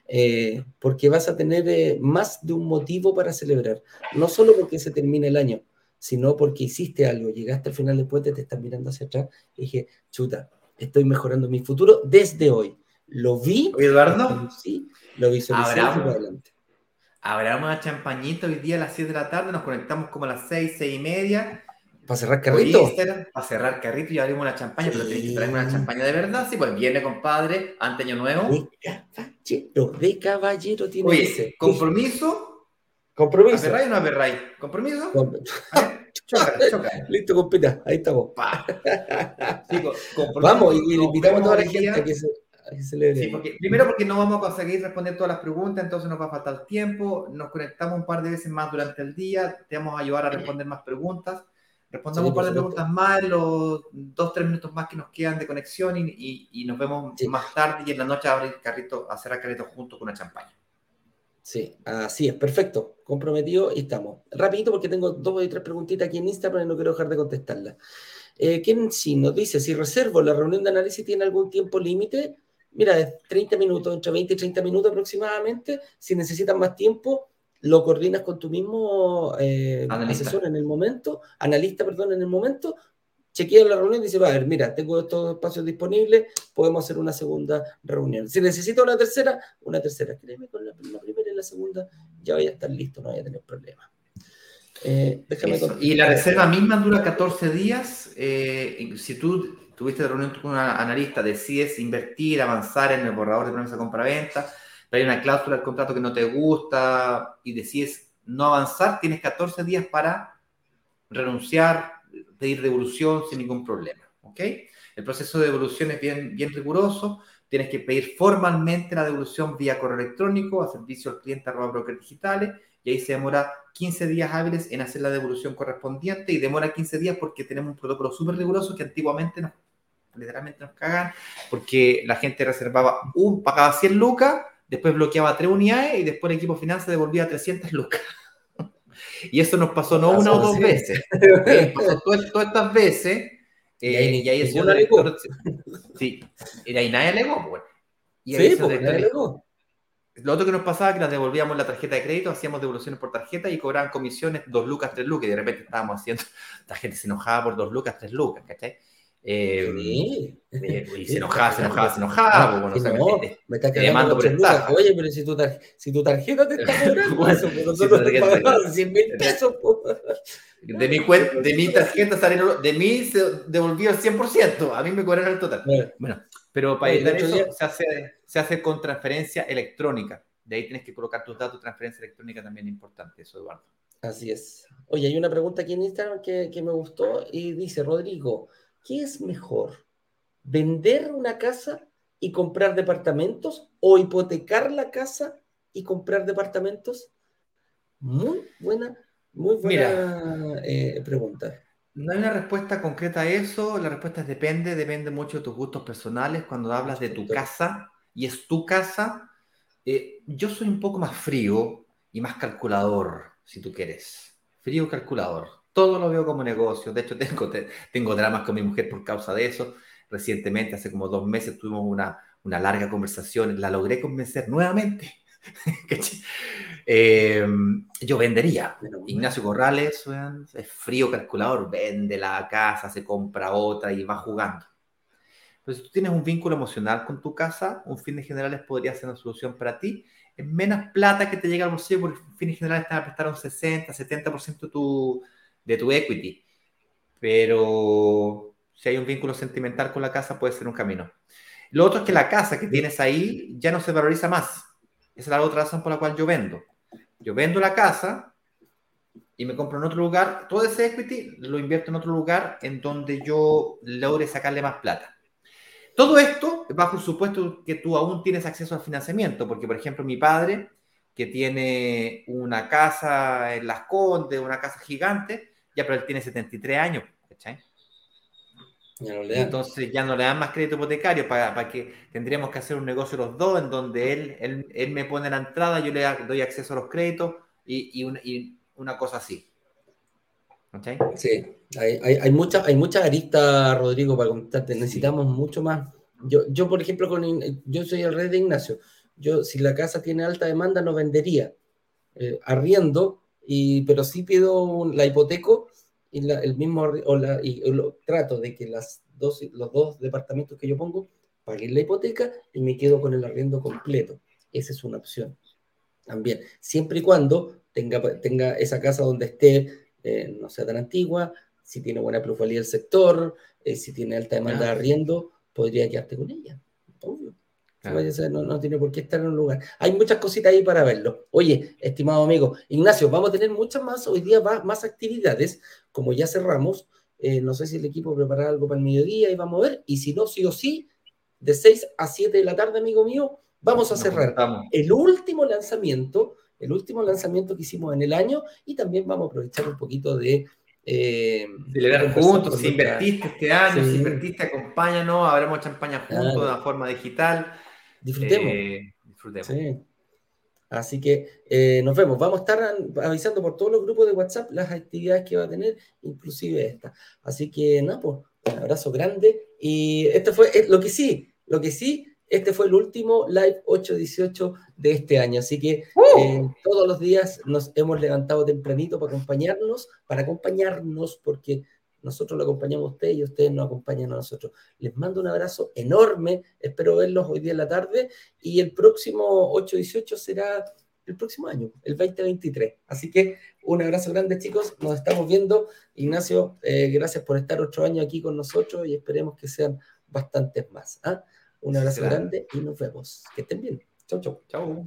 eh, porque vas a tener más de un motivo para celebrar, no solo porque se termina el año, sino porque hiciste algo, llegaste al final del puente, te estás mirando hacia atrás y dije, chuta, estoy mejorando mi futuro desde hoy. Lo vi, Eduardo, sí, lo visualicé adelante. Habrá una champañita hoy día a las 7 de la tarde, nos conectamos como a las 6, 6 y media ¿Para cerrar carrito? Para cerrar carrito y abrimos una champaña, pero tenés que traerme una champaña de verdad, sí, pues viene, compadre, ante año nuevo. De caballero, de caballero tiene Oye, ese. ¿compromiso? Compromiso. ¿Aperray o no aperray? ¿Compromiso? Listo, compita, ahí estamos. Vamos, y, le invitamos a toda la gente a que se, Sí, porque, primero porque no vamos a conseguir responder todas las preguntas, entonces nos va a faltar tiempo. Nos conectamos un par de veces más durante el día, te vamos a ayudar a responder más preguntas. Respondamos un par de preguntas más en los dos, tres minutos más que nos quedan de conexión y, y, nos vemos más tarde y en la noche a abrir carrito, a hacer el carrito junto con una champaña. Sí, así es, perfecto, comprometido y estamos. Rapidito porque tengo dos y tres preguntitas aquí en Instagram y no quiero dejar de contestarlas. Eh, ¿Quién sí nos dice si reservo la reunión de análisis tiene algún tiempo límite? Mira, es 30 minutos, entre 20 y 30 minutos aproximadamente. Si necesitas más tiempo, lo coordinas con tu mismo eh, asesor en el momento, analista, perdón, en el momento, chequea la reunión y dice, va a ver, mira, tengo estos espacios disponibles, podemos hacer una segunda reunión. Si necesito una tercera, una tercera. Créeme, con la, primera y la segunda ya voy a estar listo, no voy a tener problemas. Eh, y la reserva misma dura 14 días. Eh, si tú tuviste reunión con un analista, decides invertir, avanzar en el borrador de promesa compra-venta, pero hay una cláusula del contrato que no te gusta y decides no avanzar, tienes 14 días para renunciar, pedir devolución sin ningún problema. ¿ok? El proceso de devolución es bien, bien riguroso. Tienes que pedir formalmente la devolución vía correo electrónico a servicio al cliente arroba broker digitales y ahí se demora 15 días hábiles en hacer la devolución correspondiente y demora 15 días porque tenemos un protocolo súper riguroso que antiguamente nos, literalmente nos cagan porque la gente reservaba un, pagaba 100 lucas, después bloqueaba 3 unidades y después el equipo finanzas devolvía 300 lucas. Y eso nos pasó no una o dos veces, pasó todas, estas veces. y ahí, y ahí el director, sí, y ahí nadie alegó, pues. Y ahí sí, pues, nadie alegó. Lo otro que nos pasaba es que las devolvíamos la tarjeta de crédito, hacíamos devoluciones por tarjeta y cobraban comisiones dos lucas, tres lucas, y de repente estábamos haciendo, la gente se enojaba por dos lucas, tres lucas, ¿cachai? Eh, sí. y se enojaba, se enojaba, se enojaba. No, bueno, no, me está quedando por lucas. Oye, pero si tu, si tu tarjeta te está cobrando eso, pues nosotros te pagamos 100 mil pesos. De mi, cuenta, de mi tarjeta salieron, de mí se devolvió el 100%, a mí me cobraron el total. Bueno, pero para evitar eso se hace, se hace con transferencia electrónica. De ahí tienes que colocar tus datos, transferencia electrónica también es importante, eso, Eduardo. Así es. Oye, hay una pregunta aquí en Instagram que, que me gustó y dice, Rodrigo, ¿qué es mejor? ¿Vender una casa y comprar departamentos o hipotecar la casa y comprar departamentos? Muy buena, muy buena eh, pregunta. No hay una respuesta concreta a eso, la respuesta es depende, depende mucho de tus gustos personales. Cuando hablas de tu casa y es tu casa, eh, yo soy un poco más frío y más calculador, si tú quieres. Frío calculador todo lo veo como negocio. De hecho, tengo, tengo dramas con mi mujer por causa de eso. Recientemente, hace como dos meses, tuvimos una, una larga conversación. La logré convencer nuevamente. Em, yo vendería. Ignacio Corrales es frío calculador, vende la casa, se compra otra y va jugando. Pero si tú tienes un vínculo emocional con tu casa, un fin de generales podría ser una solución para ti. Es menos plata que te llega al bolsillo porque fin de generales te va a prestar un 60, 70% de tu, de tu equity. Pero si hay un vínculo sentimental con la casa, puede ser un camino. Lo otro es que la casa que tienes ahí ya no se valoriza más. Esa es la otra razón por la cual yo vendo. Yo vendo la casa y me compro en otro lugar. Todo ese equity lo invierto en otro lugar en donde yo logre sacarle más plata. Todo esto bajo el supuesto que tú aún tienes acceso al financiamiento, porque por ejemplo mi padre, que tiene una casa en Las Condes, una casa gigante, ya, pero él tiene 73 años, ¿cachai? Entonces ya no le dan más crédito hipotecario para, para, que tendríamos que hacer un negocio los dos en donde él, él, él me pone la entrada, yo le doy acceso a los créditos y, y, y una cosa así. ¿Okay? Sí, hay, hay, hay muchas hay mucha aristas, Rodrigo, para contarte. Necesitamos mucho más. Yo, yo, por ejemplo, con, yo soy el rey de Ignacio. Yo, si la casa tiene alta demanda, no vendería. Eh, arriendo y, pero sí pido la hipoteco y el mismo o la, y, lo, trato de que las dos, los dos departamentos que yo pongo paguen la hipoteca y me quedo con el arriendo completo. Esa es una opción. También, siempre y cuando tenga, tenga esa casa donde esté, eh, no sea tan antigua, si tiene buena plusvalía el sector, eh, si tiene alta demanda de arriendo, podría quedarte con ella. Obvio. No, tiene por qué estar en un lugar. Hay muchas cositas ahí para verlo. Oye, estimado amigo, Ignacio, vamos a tener muchas más, hoy día más, actividades, como ya cerramos. Eh, no sé si el equipo prepara algo para el mediodía y vamos a ver. Y si no, sí o sí, de 6 a 7 de la tarde, amigo mío, vamos a cerrar el último lanzamiento, el último lanzamiento que hicimos en el año y también vamos a aprovechar un poquito de... Eh, Celebrar juntos, si invertiste este año, si invertiste, acompáñanos, habremos champaña juntos de una forma digital. Disfrutemos. Eh, disfrutemos. Así que eh, nos vemos. Vamos a estar avisando por todos los grupos de WhatsApp las actividades que va a tener, inclusive esta. Así que nada, pues un abrazo grande. Y este fue eh, lo que sí, lo que sí, este fue el último live 818 de este año. Así que ¡Uh! eh, todos los días nos hemos levantado tempranito para acompañarnos, para acompañarnos, porque nosotros lo acompañamos a ustedes y ustedes nos acompañan a nosotros. Les mando un abrazo enorme. Espero verlos hoy día en la tarde. Y el próximo 818 será el próximo año, el 2023. Así que un abrazo grande, chicos. Nos estamos viendo. Ignacio, eh, gracias por estar otro año aquí con nosotros y esperemos que sean bastantes más. ¿ah? Un abrazo grande y nos vemos. Que estén bien. Chau, chau. Chau.